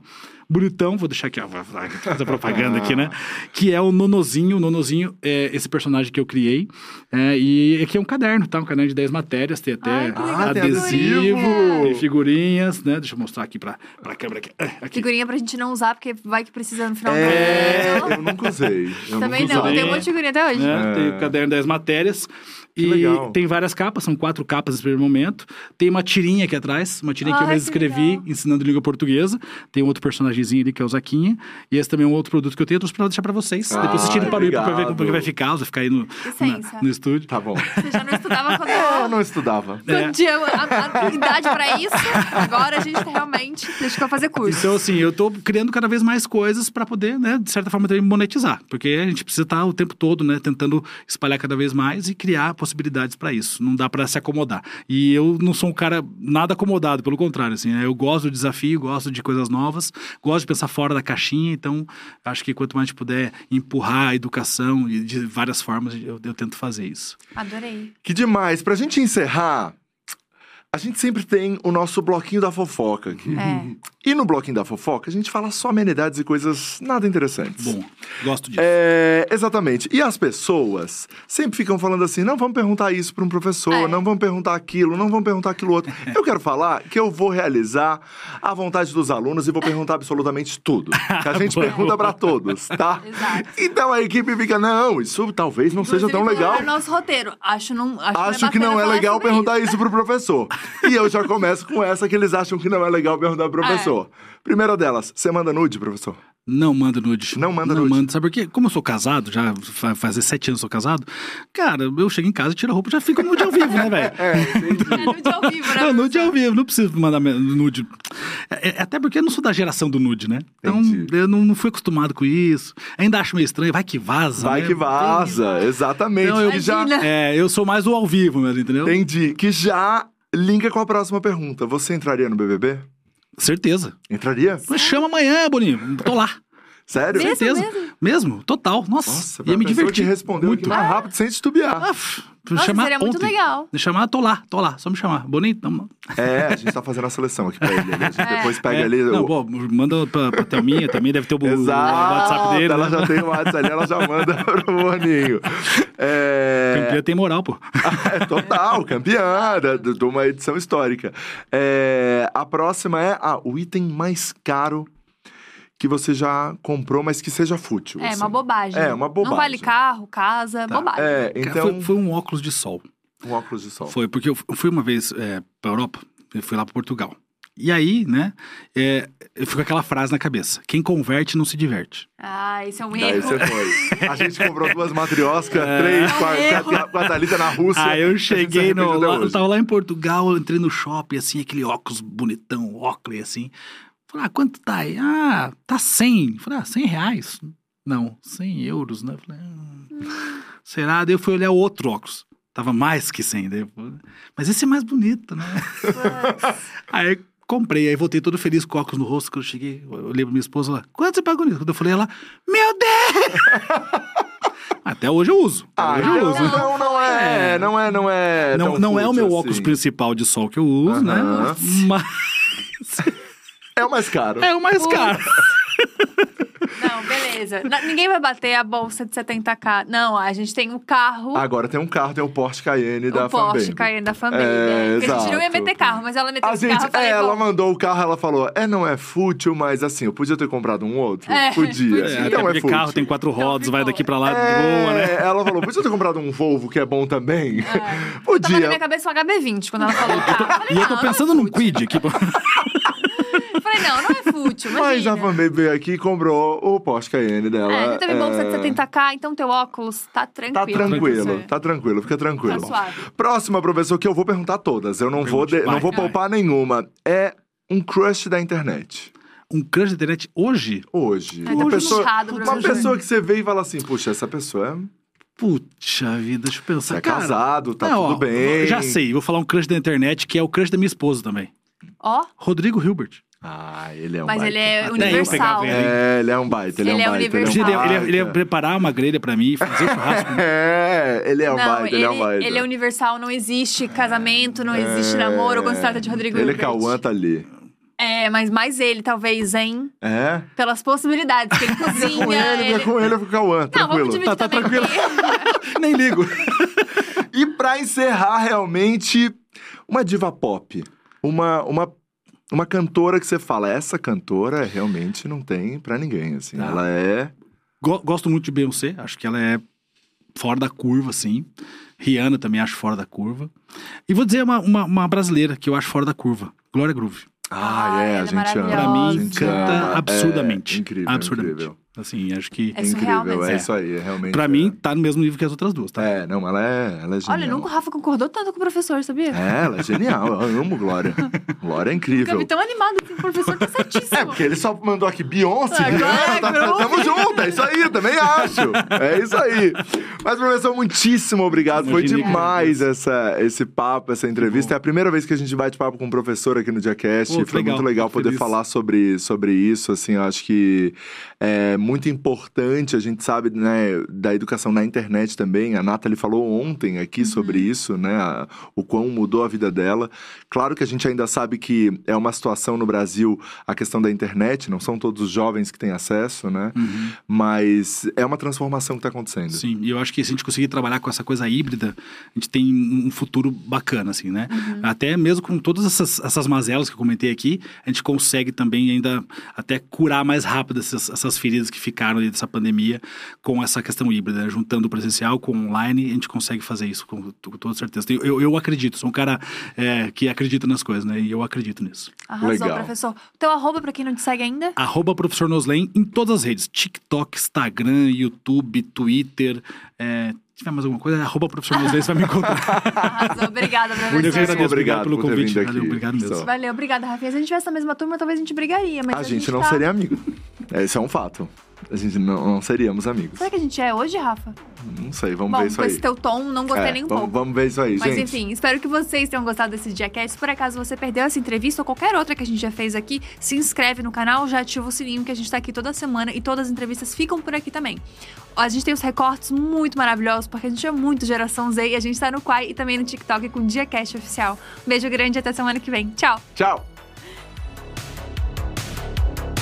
Bonitão, vou deixar aqui, vou fazer propaganda aqui, né? Que é o Nonozinho. O Nonozinho é esse personagem que eu criei. É, e aqui é um caderno, tá? Um caderno de 10 matérias, tem até Ai. Ah, adesivo, tem figurinhas, né? Deixa eu mostrar aqui para a câmera aqui. Ah, aqui. Figurinha pra gente não usar, porque vai que precisa no final do É, ano. eu nunca usei. Eu Também nunca não, usei. tem um monte de figurinha até hoje. né? É. Tem o caderno das matérias. Que e legal. tem várias capas, são quatro capas nesse primeiro momento. Tem uma tirinha aqui atrás, uma tirinha que eu mesmo escrevi, legal. ensinando língua portuguesa. Tem outro personagem embalagenzinha ali, que é o Zaquinha. E esse também é um outro produto que eu tenho, eu trouxe pra deixar pra vocês. Ah, Depois vocês tiram para o pra ver como é que vai ficar, você ficar aí no, na- no estúdio. Tá bom. Você já não estudava quando É, eu eu... não estudava. É. Tinha a, a idade pra isso, agora a gente realmente deixa que eu fazer curso. Então, assim, eu tô criando cada vez mais coisas pra poder, né, de certa forma, também monetizar. Porque a gente precisa estar o tempo todo, né, tentando espalhar cada vez mais e criar possibilidades pra isso. Não dá pra se acomodar. E eu não sou um cara nada acomodado, pelo contrário, assim, né, eu gosto do desafio, gosto de coisas novas, gosto de pensar fora da caixinha, então acho que quanto mais a gente puder empurrar a educação e de várias formas, eu, eu tento fazer isso. Adorei. Que demais. Pra gente encerrar, a gente sempre tem o nosso bloquinho da fofoca aqui. É. E no bloquinho da fofoca, a gente fala só amenidades e coisas nada interessantes. Bom, gosto disso. É, exatamente. E as pessoas sempre ficam falando assim: não vamos perguntar isso para um professor, É. não vamos perguntar aquilo, não vamos perguntar aquilo outro. *laughs* eu quero falar que eu vou realizar a vontade dos alunos e vou perguntar absolutamente tudo. Que a *laughs* gente pergunta para todos, tá? *laughs* Exato. Então a equipe fica: não, isso talvez não seja tão Inclusive, legal. colocar no nosso roteiro. Acho, não, acho, Acho que não é bacana legal perguntar isso pro professor. E eu já começo com essa que eles acham que não é legal perguntar pro É. professor. Primeira delas, você manda nude, professor? Não manda nude. Não manda não nude. Manda. Sabe por quê? Como eu sou casado, já fa- fazer sete anos que sou casado, cara, eu chego em casa, tiro a roupa, já fico nude ao vivo, né, velho? *laughs* É, entendi. É nude ao vivo, né? Não, nude ao vivo, não preciso mandar nude. É- é- até porque eu não sou da geração do nude, né? Então, Entendi. eu não, não fui acostumado com isso. Ainda acho meio estranho, vai que vaza. Vai né? que vaza, exatamente. Então, eu- já. É, eu sou mais o ao vivo mesmo, entendeu? entendi. Que já linka com a próxima pergunta. Você entraria no BBB? Certeza. Entraria? Mas chama amanhã, Boninho. Tô lá. *laughs* Sério? Mesmo, Certeza. mesmo? Mesmo, total. Nossa, Nossa, ia me divertir. que respondeu muito. aqui mais rápido sem titubear. Ah, Nossa, chamar seria muito ontem. legal. Me chamar, tô lá, tô lá. Só me chamar. Bonito. É, a gente tá fazendo a seleção aqui pra ele. né? A gente *laughs* É. depois pega É, ali. Não, o... bom, manda pra, pra Thelminha também, deve ter o, o Exato, WhatsApp dele. ela né? já tem o WhatsApp ali, ela já manda *laughs* pro Boninho. É... Campeã tem moral, pô. *laughs* É total, campeã da- de de uma edição histórica. É, a próxima é ah, o item mais caro que você já comprou, mas que seja fútil. É, assim. uma bobagem. É, uma bobagem. Não vale carro, casa, Tá. bobagem. É, Cara, então, foi, foi um óculos de sol. um óculos de sol. Foi, porque eu eu fui uma vez é, pra Europa, eu fui lá pra Portugal. E aí, né, é, eu fico com aquela frase na cabeça: quem converte não se diverte. Ah, esse é um Daí erro. você foi. A gente comprou duas matrioscas, É. três, com a, erro. com a- Thalita na Rússia. Aí eu A gente se cheguei no. lá- eu tava lá em Portugal, eu entrei no shopping, assim, aquele óculos bonitão, óculos assim. Falei, ah, quanto tá aí? Ah, tá 100. Falei, ah, 100 reais? Não, 100 euros, né? Falei, ah, será? Daí eu fui olhar o outro óculos. Tava mais que 100. Daí falei, Mas esse é mais bonito, né? *laughs* aí comprei, aí voltei todo feliz com o óculos no rosto. Quando eu cheguei, eu olhei pra minha esposa lá, quanto você pagou nisso? Quando eu falei, ela, meu Deus! *laughs* Até hoje eu uso. Ah, hoje eu então, uso. então não é, não é, não é. Não, não é o meu fútil óculos assim. principal de sol que eu uso, né? Aham. Mas *laughs* É o mais caro. é o mais caro. Não, beleza. Não, ninguém vai bater a bolsa de 70k. Não, a gente tem o carro, Agora tem um carro, tem o Porsche Cayenne da o Porsche Fanbem. Cayenne da família. É, Que a gente não ia exato. meter carro, mas ela meteu A gente, carro. eu falei, é, ela bom, mandou o carro, ela falou, é, não é fútil, mas assim, eu podia ter comprado um outro? É, podia. podia. É, Então é porque fútil. carro tem quatro Então rodas, vai ficou. daqui pra lá, É, boa, né? Ela falou, podia ter comprado um Volvo, que é bom também? É. *laughs* Tava na Podia. minha cabeça um HB20 quando ela falou carro. Eu falei, E eu tô não, pensando não é num fútil. Quid aqui. *laughs* falei, não, não é fútil, *laughs* Mas a. Fanbem veio aqui e comprou o Porsche Cayenne dela. É, não teve bolsa é, de 70k, então teu óculos tá tranquilo. Tá tranquilo, tá tranquilo, fica tranquilo. Tá suave. Próxima, professor, que eu vou perguntar todas. Eu não vou, Pergunte, de- não vou vai. poupar nenhuma. É um crush da internet. Um crush da internet hoje? Hoje. Ai, tá uma pessoa, puxado, uma pessoa que você vê e fala assim, puxa, essa pessoa é, Puxa vida, deixa eu pensar. você é Cara, casado, tá não, tudo ó, bem. Já sei, vou falar um crush da internet, que é o crush da minha esposa também. Ó, Rodrigo Hilbert. Ah, ele é um mas baita. ele é universal. ele. É, ele é um baita, ele, Ele é é um baita. universal. Ele, Ele é um ia- ele, ia- baita. ele ia preparar uma grelha pra mim, fazer churrasco. *laughs* É, ele é um Não, baita, ele, é um baita. ele é universal, não existe casamento, não existe namoro quando se trata de Rodrigo Ele, Hilbert. Cauã, tá ali. É, mas mais ele, talvez, hein? É? Pelas possibilidades, que *laughs* ele cozinha. com ele, ele... com ele, eu fico com o Cauã, Não, tranquilo. vamos dividir Tá- tá porque- *laughs* Nem ligo. E pra encerrar, realmente, uma diva pop. Uma, uma, uma cantora que você fala, essa cantora realmente não tem pra ninguém, assim. Tá. Ela é... Go- Gosto muito de Beyoncé, acho que ela é fora da curva, assim. Rihanna também acho fora da curva. E vou dizer uma, uma, uma brasileira que eu acho fora da curva, Glória Groove. Ah, é, ela a é gente ama. Pra mim, canta ama. absurdamente. É, incrível, absurdamente. incrível. Assim, acho que. É surreal incrível, é É. isso aí, é realmente. Pra é. mim, tá no mesmo nível que as outras duas, tá? É, não, ela é, ela é genial. Olha, nunca o Rafa concordou tanto com o professor, sabia? É, ela é genial, eu amo Glória. *laughs* Glória é Eu incrível. fiquei tão animado que o professor tá certíssimo. É, porque ele só mandou aqui Beyoncé. Agora né? *laughs* é Tá- groove. Tamo junto, é isso aí, também acho. É isso aí. Mas, professor, muitíssimo obrigado. Foi demais essa, esse papo, essa entrevista. É a primeira vez que a gente bate papo com um professor aqui no Diacast. Pô, Foi legal, muito legal poder feliz. falar sobre, sobre isso. Assim, eu acho que é muito importante. A gente sabe, né, da educação na internet também. A Nathalie falou ontem aqui Uhum. sobre isso, né? a- o quão mudou a vida dela. Claro que a gente ainda sabe que é uma situação no Brasil a questão da internet, não são todos os jovens que têm acesso, né? Uhum. Mas é uma transformação que está acontecendo. Sim, e eu acho que se a gente conseguir trabalhar com essa coisa híbrida, a gente tem um futuro bacana, assim, né? Até mesmo com todas essas, essas mazelas que eu comentei aqui, a gente consegue também ainda até curar mais rápido essas, essas feridas que ficaram aí dessa pandemia com essa questão híbrida, né? juntando o presencial com o online, a gente consegue fazer isso com, com toda certeza. Eu, eu, eu acredito, sou um cara é, que acredita nas coisas, né? E eu acredito nisso. Arrasou, Legal. professor. Teu arroba, pra quem não te segue ainda? Arroba Professor Noslen em todas as redes. TikTok, Instagram, YouTube, Twitter. É, tiver mais alguma coisa, arroba Professor Noslen, você vai me encontrar. *laughs* Arrasou. Obrigada, professor. agradeço, Obrigado obrigado pelo por ter convite. vindo aqui, Valeu, obrigado mesmo. pessoal. Valeu, obrigada, Rafinha. Se a gente tivesse na mesma turma, talvez a gente brigaria, mas A, a, gente não tá... seria amigo. Esse é um fato. A gente não, não seríamos amigos. Será que a gente é hoje, Rafa? Não sei, vamos Bom, ver isso com aí. esse teu tom, não gostei É, nem um vamos, pouco. vamos ver isso aí, Mas gente. enfim, espero que vocês tenham gostado desse Diacast. Se por acaso você perdeu essa entrevista ou qualquer outra que a gente já fez aqui, se inscreve no canal, já ativa o sininho que a gente tá aqui toda semana e todas as entrevistas ficam por aqui também. A gente tem os recortes muito maravilhosos, porque a gente é muito geração Z e a gente tá no Quai e também no TikTok com o Diacast oficial. Um beijo grande e até semana que vem. Tchau! Tchau!